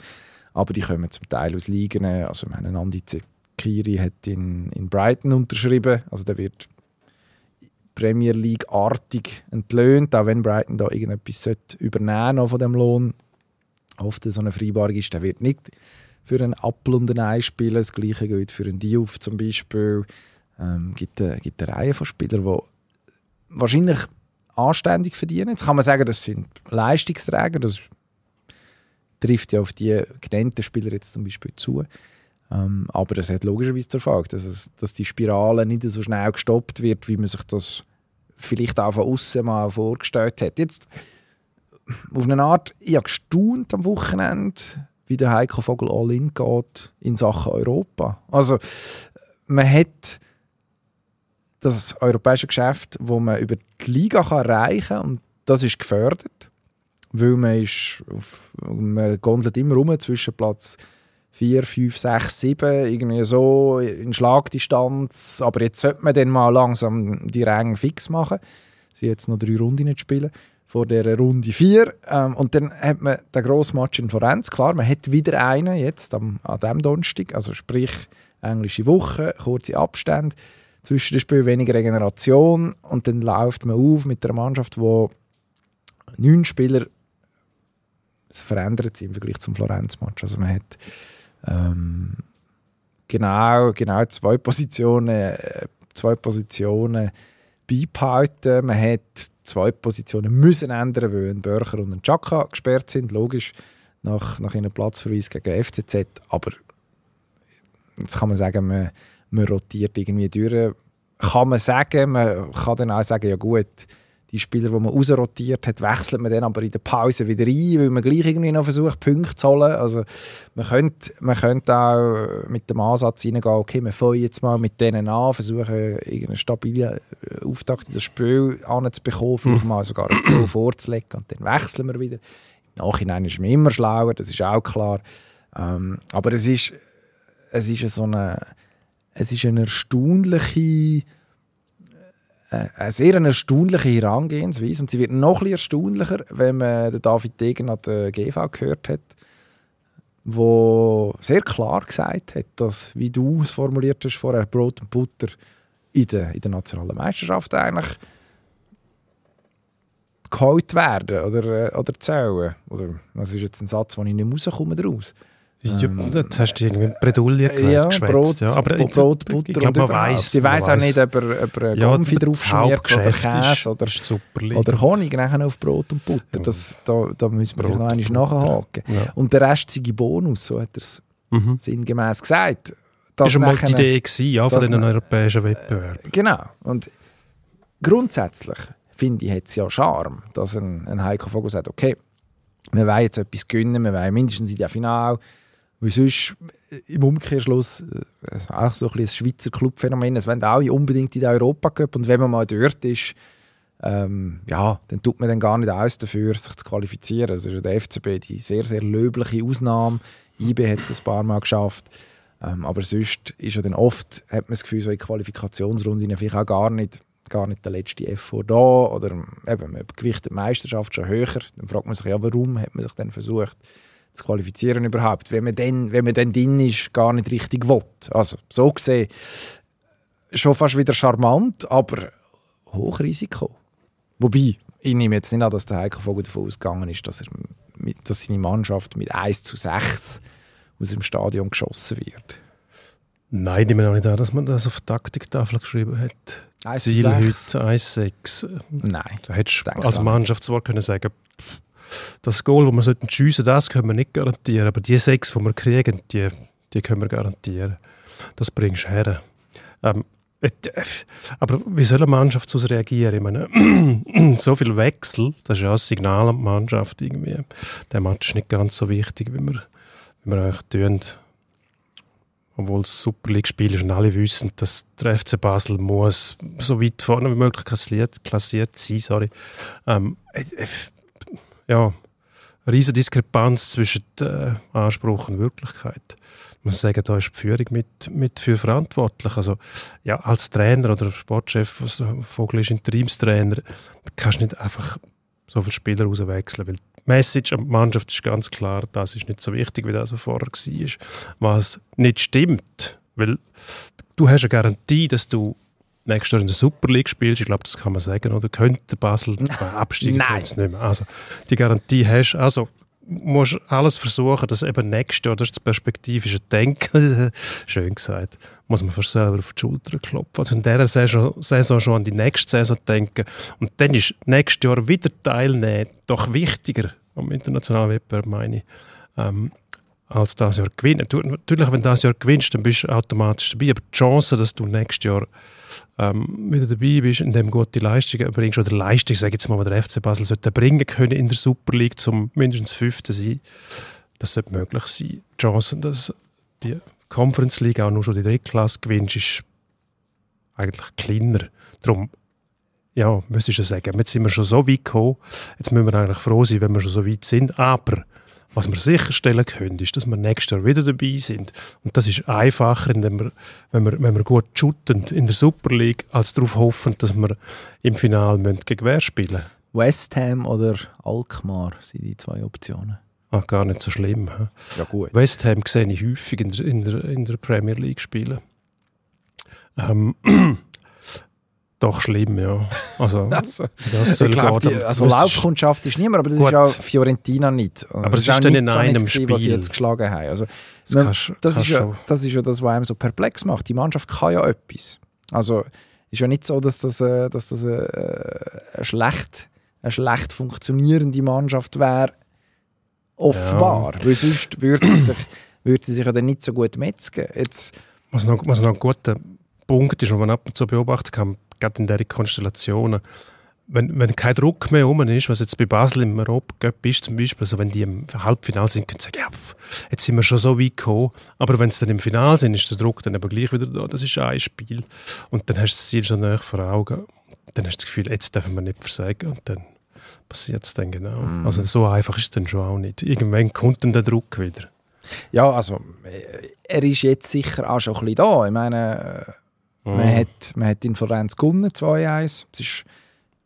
aber die kommen zum Teil aus Ligen. Also wir haben Andi Zekiri hat in, in Brighton unterschrieben, also der wird Premier League-artig entlöhnt, auch wenn Brighton da irgendetwas übernehmen von dem Lohn. Oft so eine Freibarung ist, der wird nicht für einen Apfel und ein Ei spielen. Das Gleiche gilt für einen Diouf zum Beispiel. Ähm, gibt, gibt eine Reihe von Spielern, die wahrscheinlich anständig verdienen. Jetzt kann man sagen, das sind Leistungsträger. Das trifft ja auf die genannten Spieler jetzt zum Beispiel zu. Ähm, aber das hat logischerweise zur Folge, dass, es, dass die Spirale nicht so schnell gestoppt wird, wie man sich das vielleicht auch von außen mal vorgestellt hat. Jetzt auf eine Art, ich habe gestaunt am Wochenende, wie der Heiko Vogel all-in geht in Sachen Europa. Also man hat das europäische Geschäft, wo man über die Liga erreichen kann und das ist gefördert, weil man ist auf, man gondelt immer rum zwischen Platz 4, 5, 6, 7, irgendwie so in Schlagdistanz. Aber jetzt sollte man dann mal langsam die Ränge fix machen. Sie jetzt noch drei Runden spielen vor der Runde 4. Ähm, und dann hat man den grossen Match in Florenz. Klar, man hat wieder einen jetzt am, an diesem Donnerstag, also sprich englische Woche, kurze Abstände zwischen den Spielen, weniger Regeneration und dann läuft man auf mit einer Mannschaft, wo neun Spieler es verändert sich im Vergleich zum Florenz-Match. Also man hat ähm, genau, genau zwei Positionen, äh, zwei Positionen beibehalten. Man hat zwei Positionen müssen ändern, weil ein Börcher und ein Chaka gesperrt sind, logisch, nach, nach ihrem Platzverweis gegen FCZ. Aber jetzt kann man sagen, man, man rotiert irgendwie durch. Kann man sagen, man kann dann auch sagen, ja gut, die Spieler, die man rausrotiert hat, wechselt man dann aber in der Pause wieder ein, weil man gleich irgendwie noch versucht, Punkte zu holen. Also man könnte, man könnte auch mit dem Ansatz reingehen, okay, wir fangen jetzt mal mit denen an, versuchen, irgendeinen stabilen äh, Auftakt in das Spiel anzubekommen, vielleicht mal sogar ein Goal vorzulegen und dann wechseln wir wieder. Im Nachhinein ist man immer schlauer, das ist auch klar. Ähm, aber es ist, es ist so eine, es ist eine erstaunliche eine sehr erstaunliche Herangehensweise. Und sie wird noch bisschen erstaunlicher, wenn man den David Degen an der GV gehört hat, wo sehr klar gesagt hat, dass, wie du es formuliert hast vorher, Brot und Butter in der, in der nationalen Meisterschaft eigentlich geholt werden oder, äh, oder zählen. Oder, das ist jetzt ein Satz, wo ich nicht rauskomme daraus. Ja, jetzt hast du irgendwie Bredouille Ähm, Ja. Brot, ja. Aber ich, Brot, Butter ich man überhaupt. weiss. Ich weiss auch nicht, ob er, ob er ja, das draufschmiert oder Käse oder, oder Honig nachher auf Brot und Butter. Das, da, da müssen wir Brot noch einmal nachhaken. Ja. Und der Rest sei Bonus, so hat er es Mhm. sinngemäß gesagt. Das war mal die Idee gewesen, ja, von na- europäischen Wettbewerben. Genau. Und grundsätzlich finde ich, hat es ja Charme, dass ein, ein Heiko Vogel sagt, okay, wir wollen jetzt etwas gewinnen, wir wollen mindestens in der Final. Weil sonst äh, im Umkehrschluss ist auch so ein, bisschen ein Schweizer Clubphänomen. Es wollen alle unbedingt in der Europa Cup und wenn man mal dort ist, ähm, ja, dann tut man dann gar nicht alles dafür, sich zu qualifizieren. Also ist der FCB die sehr, sehr löbliche Ausnahme. IB hat es ein paar Mal geschafft. Ähm, aber sonst ist ja dann oft, hat man das Gefühl, so in Qualifikationsrunden vielleicht auch gar nicht, gar nicht der letzte Effort da. Oder eben, man gewichtet die Meisterschaft schon höher. Dann fragt man sich ja, warum hat man sich dann versucht, zu qualifizieren überhaupt, wenn man dann, wenn man dann drin ist, gar nicht richtig will. Also so gesehen schon fast wieder charmant, aber Hochrisiko. Wobei, ich nehme jetzt nicht an, dass der Heiko Vogel davon ausgegangen ist, dass, er mit, dass seine Mannschaft mit 1 zu 6 aus dem Stadion geschossen wird. Nein, ich nehme auch nicht an, dass man das auf die Taktiktafel geschrieben hat. 1 zu Ziel 6? heute 1-6. Nein. Da hättest du als Mannschaft zwar können sagen, das Goal, das wir sollten schiessen, das können wir nicht garantieren, aber die sechs, die wir kriegen, die, die können wir garantieren. Das bringst du her. Ähm, äh, aber wie soll eine Mannschaft daraus reagieren? Ich meine, so viel Wechsel, das ist ja ein Signal an die Mannschaft irgendwie. Der Match ist nicht ganz so wichtig, wie wir, wie wir eigentlich tun. Obwohl es Super League-Spiel ist und alle wissen, dass der FC Basel muss so weit vorne wie möglich klassiert, klassiert sein. Sorry. Ähm, äh, äh, ja, eine riesige Diskrepanz zwischen äh, Anspruch und Wirklichkeit. Ich muss sagen, da ist die Führung mit, mit für verantwortlich. Also, ja, als Trainer oder Sportchef, also Vogel ist Interimstrainer, kannst du nicht einfach so viele Spieler auswechseln, weil die Message an die Mannschaft ist ganz klar, das ist nicht so wichtig, wie das vorher war. Was nicht stimmt, weil du hast eine Garantie, dass du nächstes Jahr in der Super League spielst, ich glaube, das kann man sagen, oder könnte Basel absteigen, Nein. nicht mehr. Also, die Garantie hast du, also musst alles versuchen, dass eben nächstes Jahr, das perspektivische Denken, schön gesagt, muss man fast selber auf die Schulter klopfen. Also in dieser Saison, Saison schon an die nächste Saison denken. Und dann ist nächstes Jahr wieder teilnehmen doch wichtiger am internationalen Wettbewerb, meine ich, ähm, als das Jahr gewinnen. Du- Natürlich, wenn du das Jahr gewinnst, dann bist du automatisch dabei. Aber die Chance, dass du nächstes Jahr ähm, wieder dabei bist, in dem gute Leistungen bringst, oder Leistung, sage ich jetzt mal, der FC Basel sollte bringen können in der Super League, zum mindestens Fünften sein, das sollte möglich sein. Die Chance, dass die Conference League auch nur schon die Drittklasse gewinnst, ist eigentlich kleiner. Darum, ja, müsstest du sagen, jetzt sind wir schon so weit gekommen, jetzt müssen wir eigentlich froh sein, wenn wir schon so weit sind, aber was wir sicherstellen können, ist, dass wir nächstes Jahr wieder dabei sind. Und das ist einfacher, indem wir, wenn, wir, wenn wir gut shooten in der Super League, als darauf hoffen, dass wir im Finale gegen wer spielen West Ham oder Alkmaar sind die zwei Optionen. Ah, gar nicht so schlimm. hä? Ja gut. West Ham sehe ich häufig in der, in der, in der Premier League spielen. Ähm, doch schlimm, ja. Also, Also, das soll ich glaub, gehen, die, aber also ist- Laufkundschaft ist niemand, aber das Gut. ist auch Fiorentina nicht. Aber das es ist auch dann nicht in so einem gewesen, was sie Spiel. jetzt geschlagen haben. Also, Das man- kannst- das, kannst ist ja, schon- das ist ja das, was einem so perplex macht. Die Mannschaft kann ja etwas. Also ist ja nicht so, dass das, äh, dass das äh, eine, schlecht, eine schlecht funktionierende Mannschaft wäre. Offenbar. Weil sonst würde sie, sich, würde sie sich ja dann nicht so gut metzgen. Jetzt, Was noch, was noch ein guter Punkt ist, den man ab und zu beobachten kann, gerade in diesen Konstellationen, wenn, wenn kein Druck mehr rum ist, was jetzt bei Basel im Europacup ist zum Beispiel, also wenn die im Halbfinale sind, können sie sagen, ja, pff, jetzt sind wir schon so weit gekommen, aber wenn sie dann im Finale sind, ist der Druck dann aber gleich wieder da, das ist ein Spiel und dann hast du das Ziel schon näher vor Augen, dann hast du das Gefühl, jetzt dürfen wir nicht versagen und dann passiert es dann genau. Also so einfach ist es dann schon auch nicht. Irgendwann kommt dann der Druck wieder. ja, also äh, er ist jetzt sicher auch schon ein bisschen da. Ich meine, Man, hat, man hat in Florenz gewonnen, 2-1. Es ist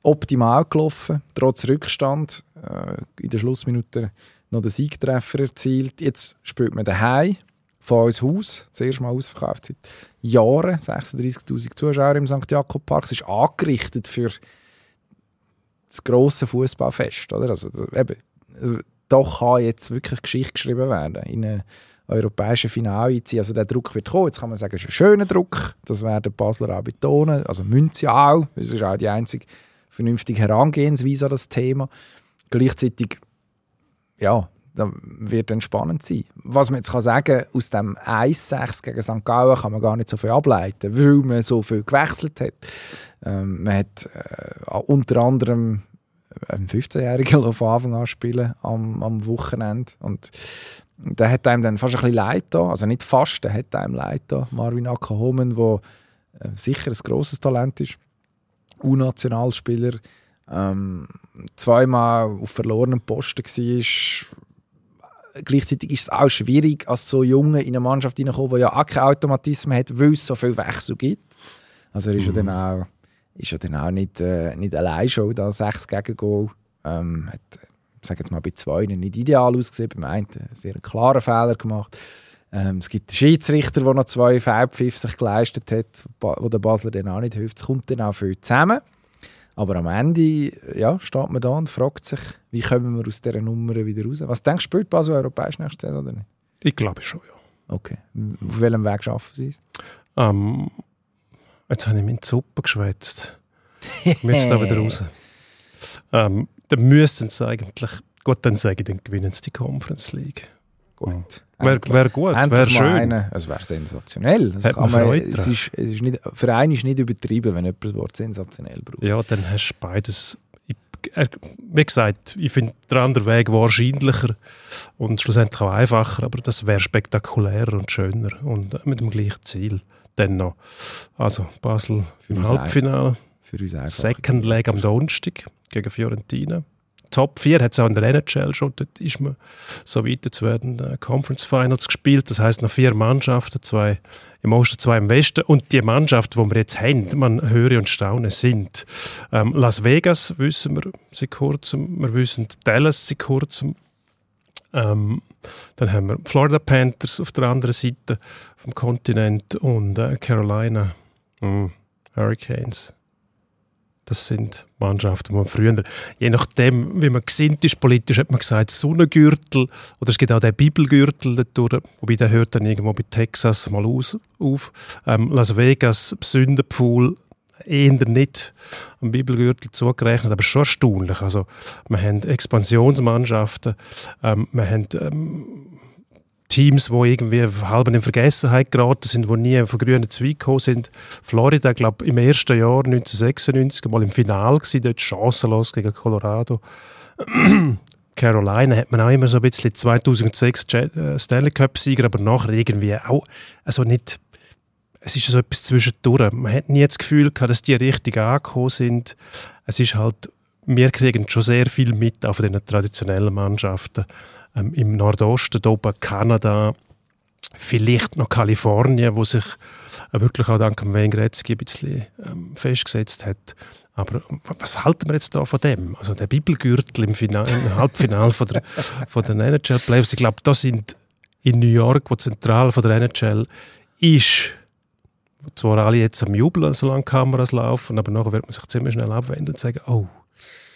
optimal gelaufen, trotz Rückstand. Äh, in der Schlussminute noch den Siegtreffer erzielt. Jetzt spielt man daheim vor uns Haus. Das erste Mal ausverkauft seit Jahren. 36'000 Zuschauer im St. Jakob Park. Es ist angerichtet für das grosse Fußballfest. Oder? Also, eben, also, da kann jetzt wirklich Geschichte geschrieben werden. In einem europäischen Finale einziehen. Also der Druck wird kommen. Jetzt kann man sagen, es ist ein schöner Druck. Das werden Basler auch betonen. Also sie auch. Das ist auch die einzige vernünftige Herangehensweise an das Thema. Gleichzeitig, ja, da wird dann spannend sein. Was man jetzt kann sagen aus dem 1-6 gegen St. Gallen kann man gar nicht so viel ableiten, weil man so viel gewechselt hat. Ähm, man hat äh, unter anderem ein 15-Jähriger von Anfang an spielen am, am Wochenende. Und der hat einem dann fast ein bisschen leid da. Also nicht fast, der hat einem leid da. Marvin Akahomen, der äh, sicher ein grosses Talent ist. U-Nationalspieler. Ähm, zweimal auf verlorenen Posten war. Gleichzeitig ist es auch schwierig, als so Junge in eine Mannschaft hineinkommen, die ja auch keinen Automatismus hat, weil es so viel Wechsel gibt. Also er ist ja dann auch, ist ja dann auch nicht, äh, nicht allein schon da sechs Gegengol. Ähm, hat, ich sage jetzt mal, bei zwei nicht ideal ausgesehen, beim einen einen sehr klaren Fehler gemacht. Ähm, es gibt einen Schiedsrichter, der noch zwei Feldpfiff sich geleistet hat, wo der Basler dann auch nicht hilft. Es kommt dann auch viel zusammen. Aber am Ende ja, steht man da und fragt sich, wie kommen wir aus dieser Nummer wieder raus? Was denkst du, spielt Basel europäisch nächste Saison oder nicht? Ich glaube schon, ja. Okay. Auf welchem Weg schaffen sie es? Ähm, jetzt habe ich mich in die Suppe geschwätzt. Jetzt da wieder raus. Ähm, dann müssten sie eigentlich, gut, dann sage ich, dann gewinnen sie die Conference League. Gut. Wäre wär gut, wäre schön. einen. Es wäre sensationell. Das Hat kann man man, es ist, es ist nicht, für einen ist nicht übertrieben, wenn jemand das Wort sensationell braucht. Ja, dann hast du beides. Ich, er, wie gesagt, ich finde der andere Weg wahrscheinlicher und schlussendlich auch einfacher, aber das wäre spektakulärer und schöner und äh, mit dem gleichen Ziel. Dann noch. Also Basel Für im Halbfinale, Für uns einfach. Second Leg am Donnerstag gegen Fiorentina. Top 4 hat es auch in der NHL schon. Dort ist man so weit, jetzt werden äh, Conference Finals gespielt. Das heißt noch vier Mannschaften, zwei im Osten, zwei im Westen. Und die Mannschaft, die wir jetzt haben, man höre und staune, sind ähm, Las Vegas, wissen wir seit kurzem. Wir wissen Dallas seit kurzem. Ähm, dann haben wir Florida Panthers auf der anderen Seite vom Kontinent und äh, Carolina mm, Hurricanes. Das sind Mannschaften, die man früher, je nachdem, wie man gesinnt ist politisch, hat man gesagt Sonnengürtel oder es gibt auch den Bibelgürtel dadurch, wobei der hört dann irgendwo bei Texas mal aus, auf. Ähm, Las Vegas, Sündenpfuhl, eher nicht am Bibelgürtel zugerechnet, aber schon erstaunlich. Also, wir haben Expansionsmannschaften, ähm, wir haben ähm, Teams, die irgendwie halb in Vergessenheit geraten sind, die nie von grünen Zweig gekommen sind. Florida, glaube im ersten Jahr 1996 mal im Finale gewesen, dort chancenlos gegen Colorado. Carolina hat man auch immer so ein bisschen 2006 Jet- äh, Stanley Cup Sieger, aber nachher irgendwie auch also nicht. Es ist so etwas zwischendurch. Man hat nie das Gefühl gehabt, dass die richtig angekommen sind. Es ist halt, wir kriegen schon sehr viel mit von den traditionellen Mannschaften ähm, im Nordosten, oben Kanada, vielleicht noch Kalifornien, wo sich äh, wirklich auch dank dem Wayne Gretzky ein bisschen ähm, festgesetzt hat. Aber w- was halten wir jetzt da von dem? Also der Bibelgürtel im, im Halbfinale von der, von den NHL Playoffs, ich glaube, da sind in New York, wo die Zentrale von der NHL ist, zwar alle jetzt am Jubeln, solange Kameras laufen, aber nachher wird man sich ziemlich schnell abwenden und sagen, oh,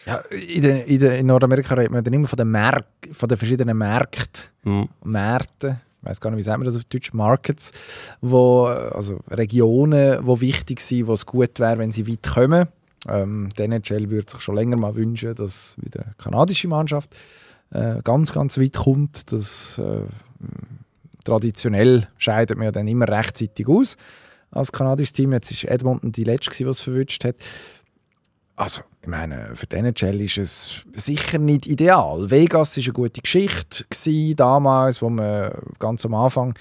Ja, in, den, in, den, in Nordamerika redet man dann immer von den, Märk von den verschiedenen Märkten. hm, Märkten, ich weiß gar nicht, wie sagt man das auf Deutsch, Markets, wo, also Regionen, die wichtig sind, wo es gut wäre, wenn sie weit kommen. Ähm, die NHL würde sich schon länger mal wünschen, dass wieder eine kanadische Mannschaft äh, ganz, ganz weit kommt. Das, äh, traditionell scheidet man ja dann immer rechtzeitig aus als kanadisches Team. Jetzt ist Edmonton die Letzte, die es verwünscht hat. Also, ich meine, für die NHL ist es sicher nicht ideal. Vegas war eine gute Geschichte gewesen, damals, wo man ganz am Anfang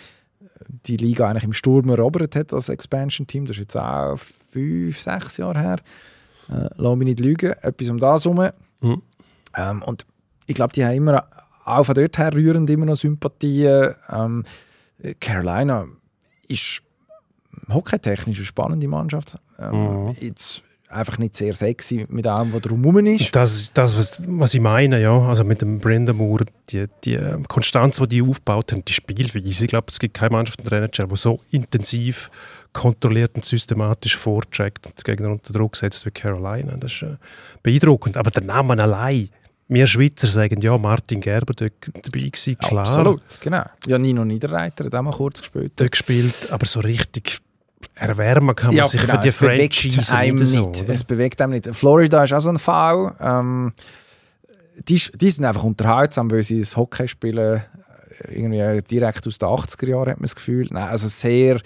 die Liga eigentlich im Sturm erobert hat als Expansion-Team. Das ist jetzt auch fünf, sechs Jahre her. Äh, lass mich nicht lügen. Etwas um das herum. Mhm. Ähm, und ich glaube, die haben immer, auch von dort her rührend, immer noch Sympathien. Ähm, Carolina ist hockeytechnisch eine spannende Mannschaft. Ähm, Mhm. Jetzt einfach nicht sehr sexy mit allem, was drumherum ist. Das ist das, was, was ich meine, ja. Also mit dem Brendan Moore, die, die äh, Konstanz, die die aufgebaut haben, die Spielweise. Ich glaube, es gibt keine Mannschaft in der NHL, die so intensiv kontrolliert und systematisch vorcheckt und Gegner unter Druck setzt wie Carolina. Das ist äh, beeindruckend. Aber der Name allein, wir Schweizer sagen, ja, Martin Gerber dort dabei gewesen, klar. Absolut, genau. Ja, Nino Niederreiter hat auch mal kurz gespielt. Dort gespielt, aber so richtig erwärmen kann man Ja, sich genau, für die Franchise nicht so. nicht. Es bewegt einem nicht. Florida ist auch so ein Fall. Ähm, die, die sind einfach unterhaltsam, weil sie das Hockey spielen, äh, irgendwie direkt aus den 80er Jahren, hat man das Gefühl. Nein, also sehr,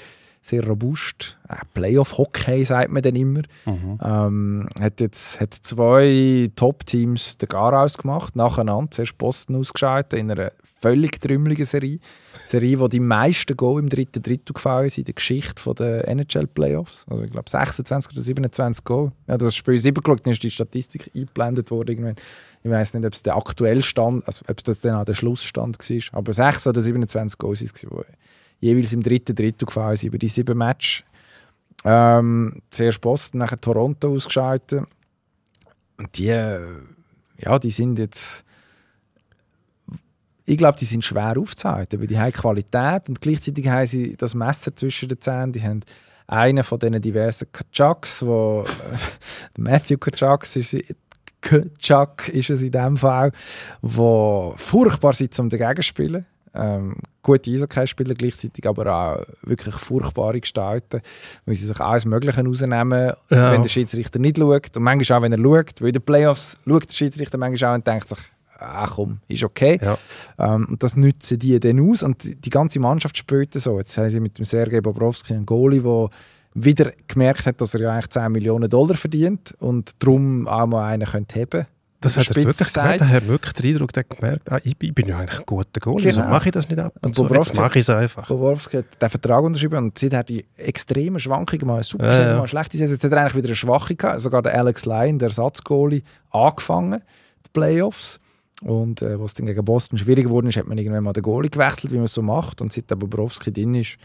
sehr robust. Äh, Playoff-Hockey sagt man dann immer. Ähm, hat jetzt hat zwei Top-Teams den Garaus gemacht, nacheinander. Zuerst Boston ausgeschaltet in einer völlig trümmeligen Serie. Serie, wo die meisten Goal im dritten Drittel gefallen sind in der Geschichte der NHL-Playoffs. Also ich glaube 26 oder 27 Goal. Ja, das Spiel ist übergeschaut, dann ist die Statistik eingeblendet worden. Irgendwann. Ich weiß nicht, ob es der aktuelle Stand, also ob es das dann auch der Schlussstand war, aber 6 oder 27 Goals waren es, jeweils im dritten Drittel gefallen sind über die sieben Matches. Ähm, zuerst Boston, nachher Toronto ausgeschaltet. Und die, äh, ja, die sind jetzt ich glaube, die sind schwer aufzuhalten, weil die haben Qualität und gleichzeitig haben sie das Messer zwischen den Zähnen. Die haben einen von diesen diversen Kachucks, wo Matthew Kachucks ist, Kachuk ist es in dem Fall, wo furchtbar sind zum dagegen spielen. Ähm, gute Eishockey-Spieler gleichzeitig, aber auch wirklich furchtbare Gestalten, weil sie sich alles Mögliche rausnehmen, Ja. wenn der Schiedsrichter nicht schaut. Und manchmal auch, wenn er schaut, weil in den Playoffs schaut der Schiedsrichter manchmal auch und denkt sich, ah komm, ist okay. Ja. Ähm, und das nutzen die dann aus und die, ganze Mannschaft spielt so. Jetzt haben sie mit dem Sergei Bobrovski einen Goalie, der wieder gemerkt hat, dass er ja eigentlich 10 Millionen Dollar verdient und darum auch mal einen könnte heben Das hat er wirklich gesagt. Er hat wirklich den Eindruck der gemerkt, ah, ich, bin- ich bin ja eigentlich ein guter Goal. Wieso Genau. mache ich das nicht ab? Und Und so, jetzt mache ich es einfach. Bobrovski hat den Vertrag unterschrieben und seither die extremen Schwankungen, mal eine super Ja, Saison, mal eine schlechte Saison. Jetzt hat er eigentlich wieder eine Schwache gehabt. Sogar der Alex Lyon, der Ersatzgoalie, angefangen, die Playoffs. Und äh, was dann gegen Boston schwierig geworden ist, hat man irgendwann mal den Goalie gewechselt, wie man es so macht. Und seit der Bobrovski drin ist,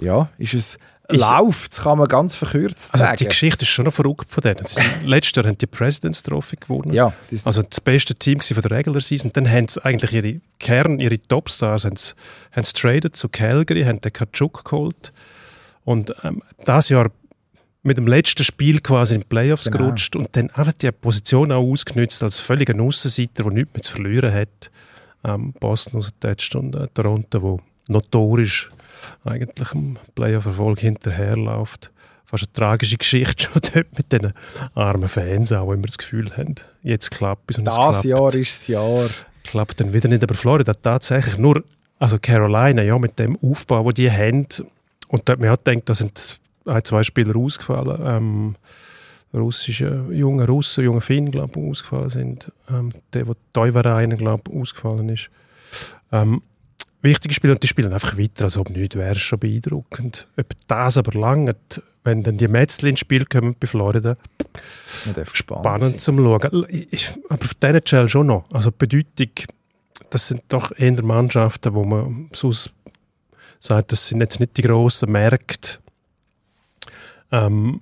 ja, ist es läuft, das kann man ganz verkürzt Also sagen. die Geschichte ist schon noch verrückt von denen. Letztes Jahr haben die Presidents Trophy gewonnen. ja, das, Also das beste Team von der Regular Season. Dann haben sie eigentlich ihre Kern, ihre Topstars, haben sie, haben sie traded zu Calgary, haben den Kachuk geholt. Und ähm, das Jahr mit dem letzten Spiel quasi in die Playoffs Genau. gerutscht und dann einfach die Position auch ausgenutzt als völliger Aussenseiter, der nichts mehr zu verlieren hat. Ähm, Boston ausgetatscht und äh, Toronto, wo notorisch eigentlich im Playoff-Erfolg hinterherläuft. Fast eine tragische Geschichte schon dort mit den armen Fans auch, wo immer das Gefühl haben, jetzt klappt es und es das klappt, Jahr ist das Jahr. klappt dann wieder nicht. Aber Florida tatsächlich nur, also Carolina, ja, mit dem Aufbau, den die haben, und da hat man ja gedacht, da sind ein, zwei Spieler ausgefallen, ähm, russische, junge Russen, junge Finnen, glaube ich, ausgefallen sind. Ähm, der, der Teuvereinen, glaube ich, ausgefallen ist. Ähm, wichtige Spieler, und die spielen einfach weiter, als ob nichts wäre, schon beeindruckend. Ob das aber langt, wenn dann die Metzli ins Spiel kommen bei Florida, spannend zum Schauen. Ich, aber für die NHL schon noch. Also die Bedeutung, das sind doch eher Mannschaften, wo man sonst sagt, das sind jetzt nicht die grossen Märkte. Ähm,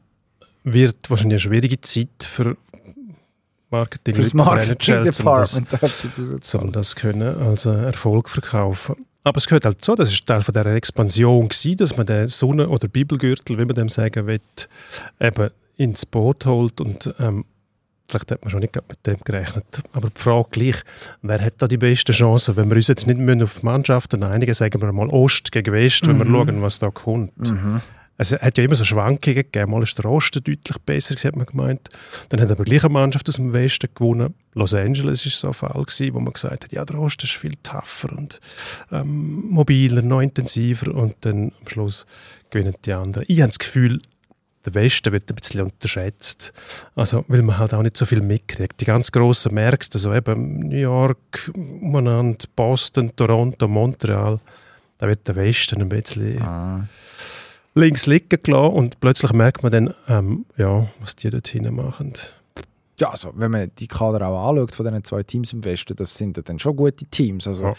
wird wahrscheinlich eine schwierige Zeit für Marketing, Für das für NHL, um das, um das können als äh, Erfolg verkaufen. Aber es gehört halt so, das ist Teil von der Expansion gewesen, dass man den Sonne- oder Bibelgürtel, wie man dem sagen will, eben ins Boot holt und ähm, vielleicht hat man schon nicht mit dem gerechnet. Aber die Frage gleich, wer hat da die besten Chancen? Wenn wir uns jetzt nicht müssen auf Mannschaften einigen, sagen wir mal Ost gegen West, wenn wir schauen, was da kommt. Es hat ja immer so Schwankungen gegeben. Mal ist der Osten deutlich besser, hat man gemeint. Dann hat aber gleich eine Mannschaft aus dem Westen gewonnen. Los Angeles ist so ein Fall gewesen, wo man gesagt hat, ja, der Osten ist viel tougher und ähm, mobiler, noch intensiver. Und dann am Schluss gewinnen die anderen. Ich habe das Gefühl, der Westen wird ein bisschen unterschätzt. Also, weil man halt auch nicht so viel mitkriegt. Die ganz grossen Märkte, also eben New York, umeinander, Boston, Toronto, Montreal, da wird der Westen ein bisschen Ah. Links liegen gelassen und plötzlich merkt man dann, ähm, ja, was die dort hinten machen. Ja, also, wenn man die Kader auch anschaut von diesen zwei Teams im Westen, das sind ja dann schon gute Teams. Also, Ja.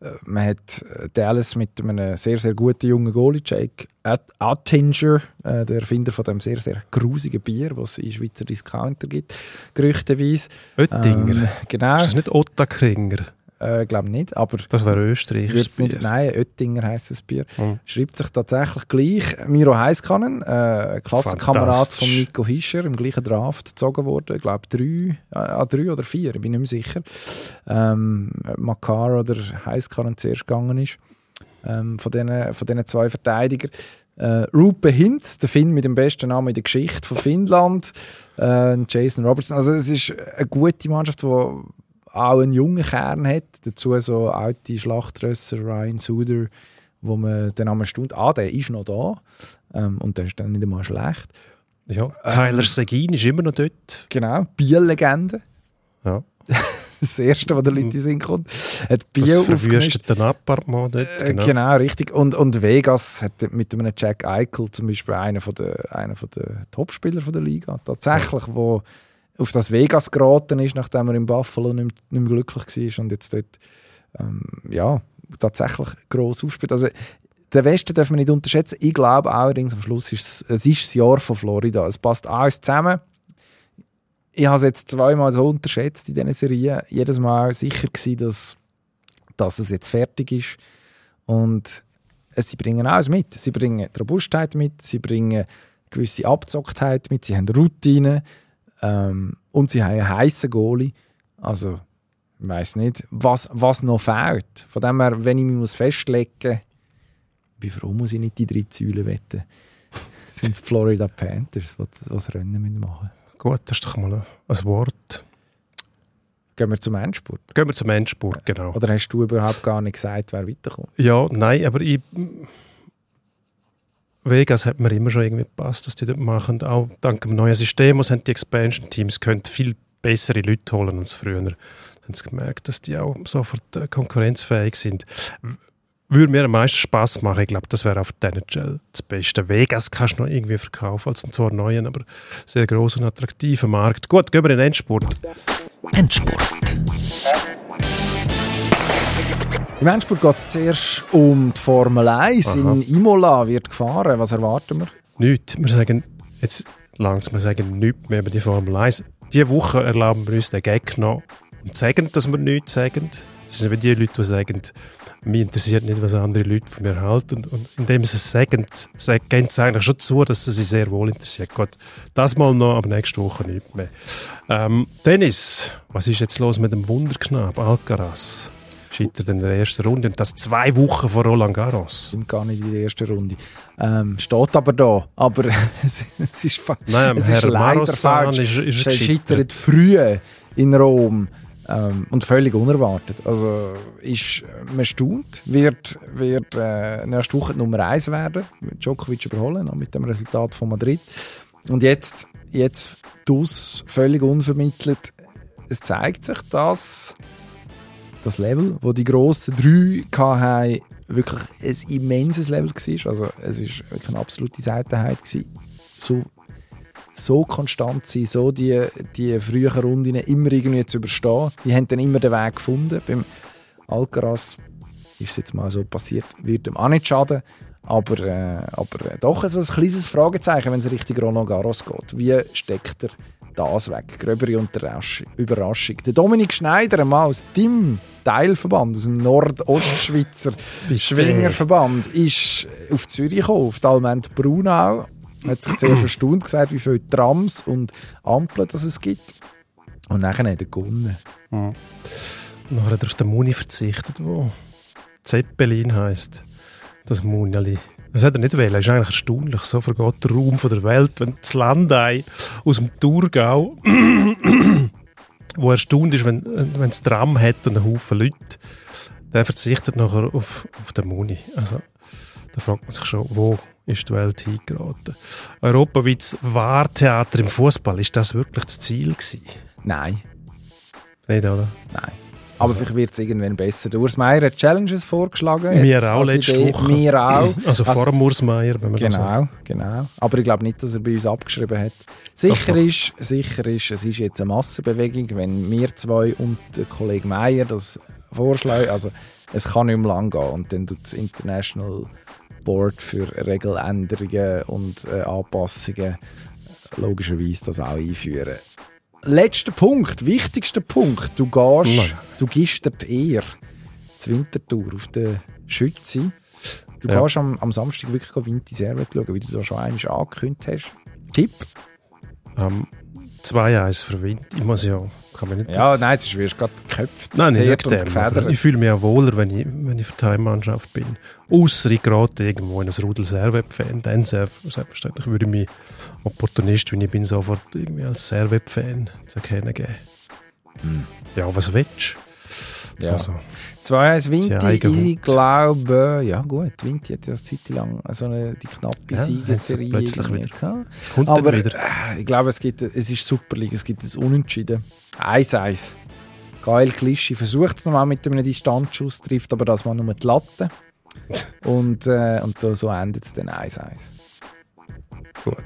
äh, man hat äh, Dallas mit einem sehr, sehr guten jungen Goalie, Jake At- Attinger, äh, der Erfinder von dem sehr, sehr grusigen Bier, was es in Schweizer Discounter gibt, gerüchteweise. Oettinger. Ähm, genau, Ist das nicht Ottakringer? Äh, glaube nicht, aber Das wäre nicht, Bier. nein, Oettinger heisst das Bier. Mhm. Schreibt sich tatsächlich gleich. Miro Heiskanen, äh, Klassenkamerad von Nico Hischer, im gleichen Draft gezogen worden. Ich glaube, drei, äh, drei oder vier, ich bin nicht mehr sicher. Ähm, Makar oder Heiskanen zuerst gegangen ist. Ähm, von diesen von diesen zwei Verteidigern. Äh, Rupe Hintz, der Finn mit dem besten Namen in der Geschichte von Finnland. Äh, Jason Robertson. Also, es ist eine gute Mannschaft, die auch einen jungen Kern hat. Dazu so alte Schlachtrösser, Ryan Suder wo man dann einmal staunt, ah, der ist noch da ähm, und der ist dann nicht einmal schlecht. Ja, Tyler Ähm. Seguin ist immer noch dort. Genau, Biel-Legende. Ja. Das erste, was der Leute in den Sinn kommt. Hat Biel Das aufgemischt. verwüstete Appartement dort. Äh, Genau. Genau. richtig. Und, und Vegas hat mit einem Jack Eichel zum Beispiel einen von der, einer von der Topspieler von der Liga tatsächlich, wo auf das Vegas geraten ist, nachdem er in Buffalo nicht, mehr- nicht mehr glücklich war und jetzt dort ähm, ja, tatsächlich gross aufspielt. Also, den Westen dürfen wir nicht unterschätzen. Ich glaube allerdings, am Schluss ist es, es ist das Jahr von Florida. Es passt alles zusammen. Ich habe es jetzt zweimal so unterschätzt in diesen Serien. Jedes Mal sicher gewesen, dass, dass es jetzt fertig ist. Und sie bringen alles mit. Sie bringen die Robustheit mit, sie bringen gewisse Abzocktheit mit, sie haben Routine ähm, und sie haben einen heissen Goalie. Also, ich weiss nicht, was, was noch fehlt. Von dem her, wenn ich mich muss festlegen muss, bin froh, muss ich nicht die drei Säulen wetten. sind es die Florida Panthers, die das Rennen müssen machen Gut, das ist doch mal ein, ein Wort. Gehen wir zum Endspurt. Gehen wir zum Endspurt, genau. Oder hast du überhaupt gar nicht gesagt, wer weiterkommt? Ja, nein, aber ich. Vegas hat mir immer schon irgendwie gepasst, was die dort machen. Auch dank dem neuen System, was haben die Expansion-Teams können viel bessere Leute holen als früher. Dann haben sie gemerkt, dass die auch sofort äh, konkurrenzfähig sind. Würde mir am meisten Spaß machen. Ich glaube, das wäre auf der NHL das Beste. Vegas kannst du noch irgendwie verkaufen als einen zwar neuen, aber sehr großen und attraktiven Markt. Gut, gehen wir in den Endspurt. Endspurt. Im Endspurt geht es zuerst um die Formel 1. Aha. In Imola wird gefahren. Was erwarten wir? Nichts. Wir sagen jetzt langsam, wir sagen nichts mehr über die Formel 1. Diese Woche erlauben wir uns den Gag noch und sagen, dass wir nichts sagen. Das sind wie die Leute, die sagen, mich interessiert nicht, was andere Leute von mir halten. Und indem sie es sagen, geben sie eigentlich schon zu, dass sie sich sehr wohl interessiert. Gut, das mal noch, aber nächste Woche nicht mehr. Ähm, Dennis, was ist jetzt los mit dem Wunderknab Alcaraz? Scheitert in der ersten Runde und das zwei Wochen vor Roland Garros. Sind gar nicht in der ersten Runde. Ähm, steht aber da. Aber es, es ist, Nein, es Herr ist leider Marossan falsch. ist, ist gescheitert. scheitert früh in Rom. Ähm, und völlig unerwartet. Also ist man staunt, wird, wird äh, nächste Woche Nummer 1 werden, Djokovic überholen, mit dem Resultat von Madrid. Und jetzt, jetzt dus völlig unvermittelt, es zeigt sich, dass das Level, wo die grossen drei hatten, wirklich ein immenses Level war. Also es ist wirklich eine absolute Seltenheit gewesen. So, so konstant sein, so die, die frühen Runden immer irgendwie zu überstehen. Die haben dann immer den Weg gefunden. Beim Alcaraz ist es jetzt mal so passiert, wird ihm auch nicht schaden. Aber, äh, aber äh, doch so ein kleines Fragezeichen, wenn es Richtung Roland Garros geht. Wie steckt er das weg? Gröbere Überraschung. Der Dominik Schneider, einmal aus dem Teilverband, aus dem Nordostschweizer Schwingerverband, ist auf Zürich gekommen, auf die Alment Brunau. Hat sich zuerst erstaunt gesagt, wie viele Trams und Ampeln das es gibt. Und nachher hat er gewonnen. Dann hat er auf den Muni verzichtet, wo Zeppelin heisst. Das Munali. Das hat er nicht wählen. Das ist eigentlich erstaunlich. So vergeht der Raum von der Welt, wenn das Landei aus dem Thurgau, wo erstaunt ist, wenn, wenn es Tram hat und einen Haufen Leute, der verzichtet nachher auf, auf den Muni. Also, da fragt man sich schon, wo ist die Welt hingeraten? Europaweites Wahrtheater im Fußball, ist das wirklich das Ziel gewesen? Nein, Nicht, oder? nein. Aber vielleicht wird es irgendwann besser. Der Urs Meier hat Challenges vorgeschlagen. Wir jetzt auch als letzte Idee. Woche. Wir auch. Also vor dem Urs Meier, wenn man das sagt. Genau, genau. Aber ich glaube nicht, dass er bei uns abgeschrieben hat. Sicher Doch, doch. ist, sicher ist, es ist jetzt eine Massenbewegung, wenn wir zwei und der Kollege Meier das vorschlagen. Also es kann nicht mehr lang gehen und dann tut das International Board für Regeländerungen und äh, Anpassungen logischerweise das auch einführen. Letzter Punkt, wichtigster Punkt. Du gehst, Nein. du gibst dir die Ehre, die Wintertour auf der Schütze. Du Ja. gehst am, am Samstag wirklich Vinti Servet schauen, wie du da schon einmal angekündigt hast. Tipp? Ähm, 2-1 für Wind. Ich muss ja, kann man nicht. Ja, nein, es ist wirst gerade geköpft, Nein, nicht dem. Ich fühle mich auch wohler, wenn ich, wenn ich für die Heimmannschaft bin. Ausser ich gerate irgendwo in ein Rudel Servet-Fan. Dann selbstverständlich würde ich mich Opportunist, wenn ich bin, sofort irgendwie als Servet-Fan zu erkennen geben. Hm. Ja, was willst du? Ja. Also, 2-1 Vinti, ich glaube, ja gut, Vinti hat ja eine Zeit lang so eine, die knappe Ja, Siegesserie plötzlich wieder. gehabt. kommt Aber wieder. äh, ich glaube, es, gibt, es ist Super League, es gibt ein Unentschieden. 1-1. Geil, Klischi versucht es nochmal mit einem Distanzschuss, trifft aber das mal nur die Latte. und, äh, und so endet es dann 1-1. Gut.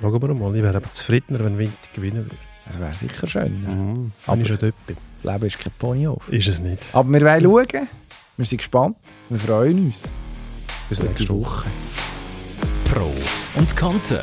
Schauen wir mal. Ich wäre aber zufriedener, wenn Winter gewinnen würde. Das wäre sicher schön. Mhm. Aber- ich schon dort bin. Leben ist kein Ponyhof. Ist es nicht. Aber wir wollen schauen. Wir sind gespannt. Wir freuen uns. Bis nächste Woche. Woche. Pro und Konter.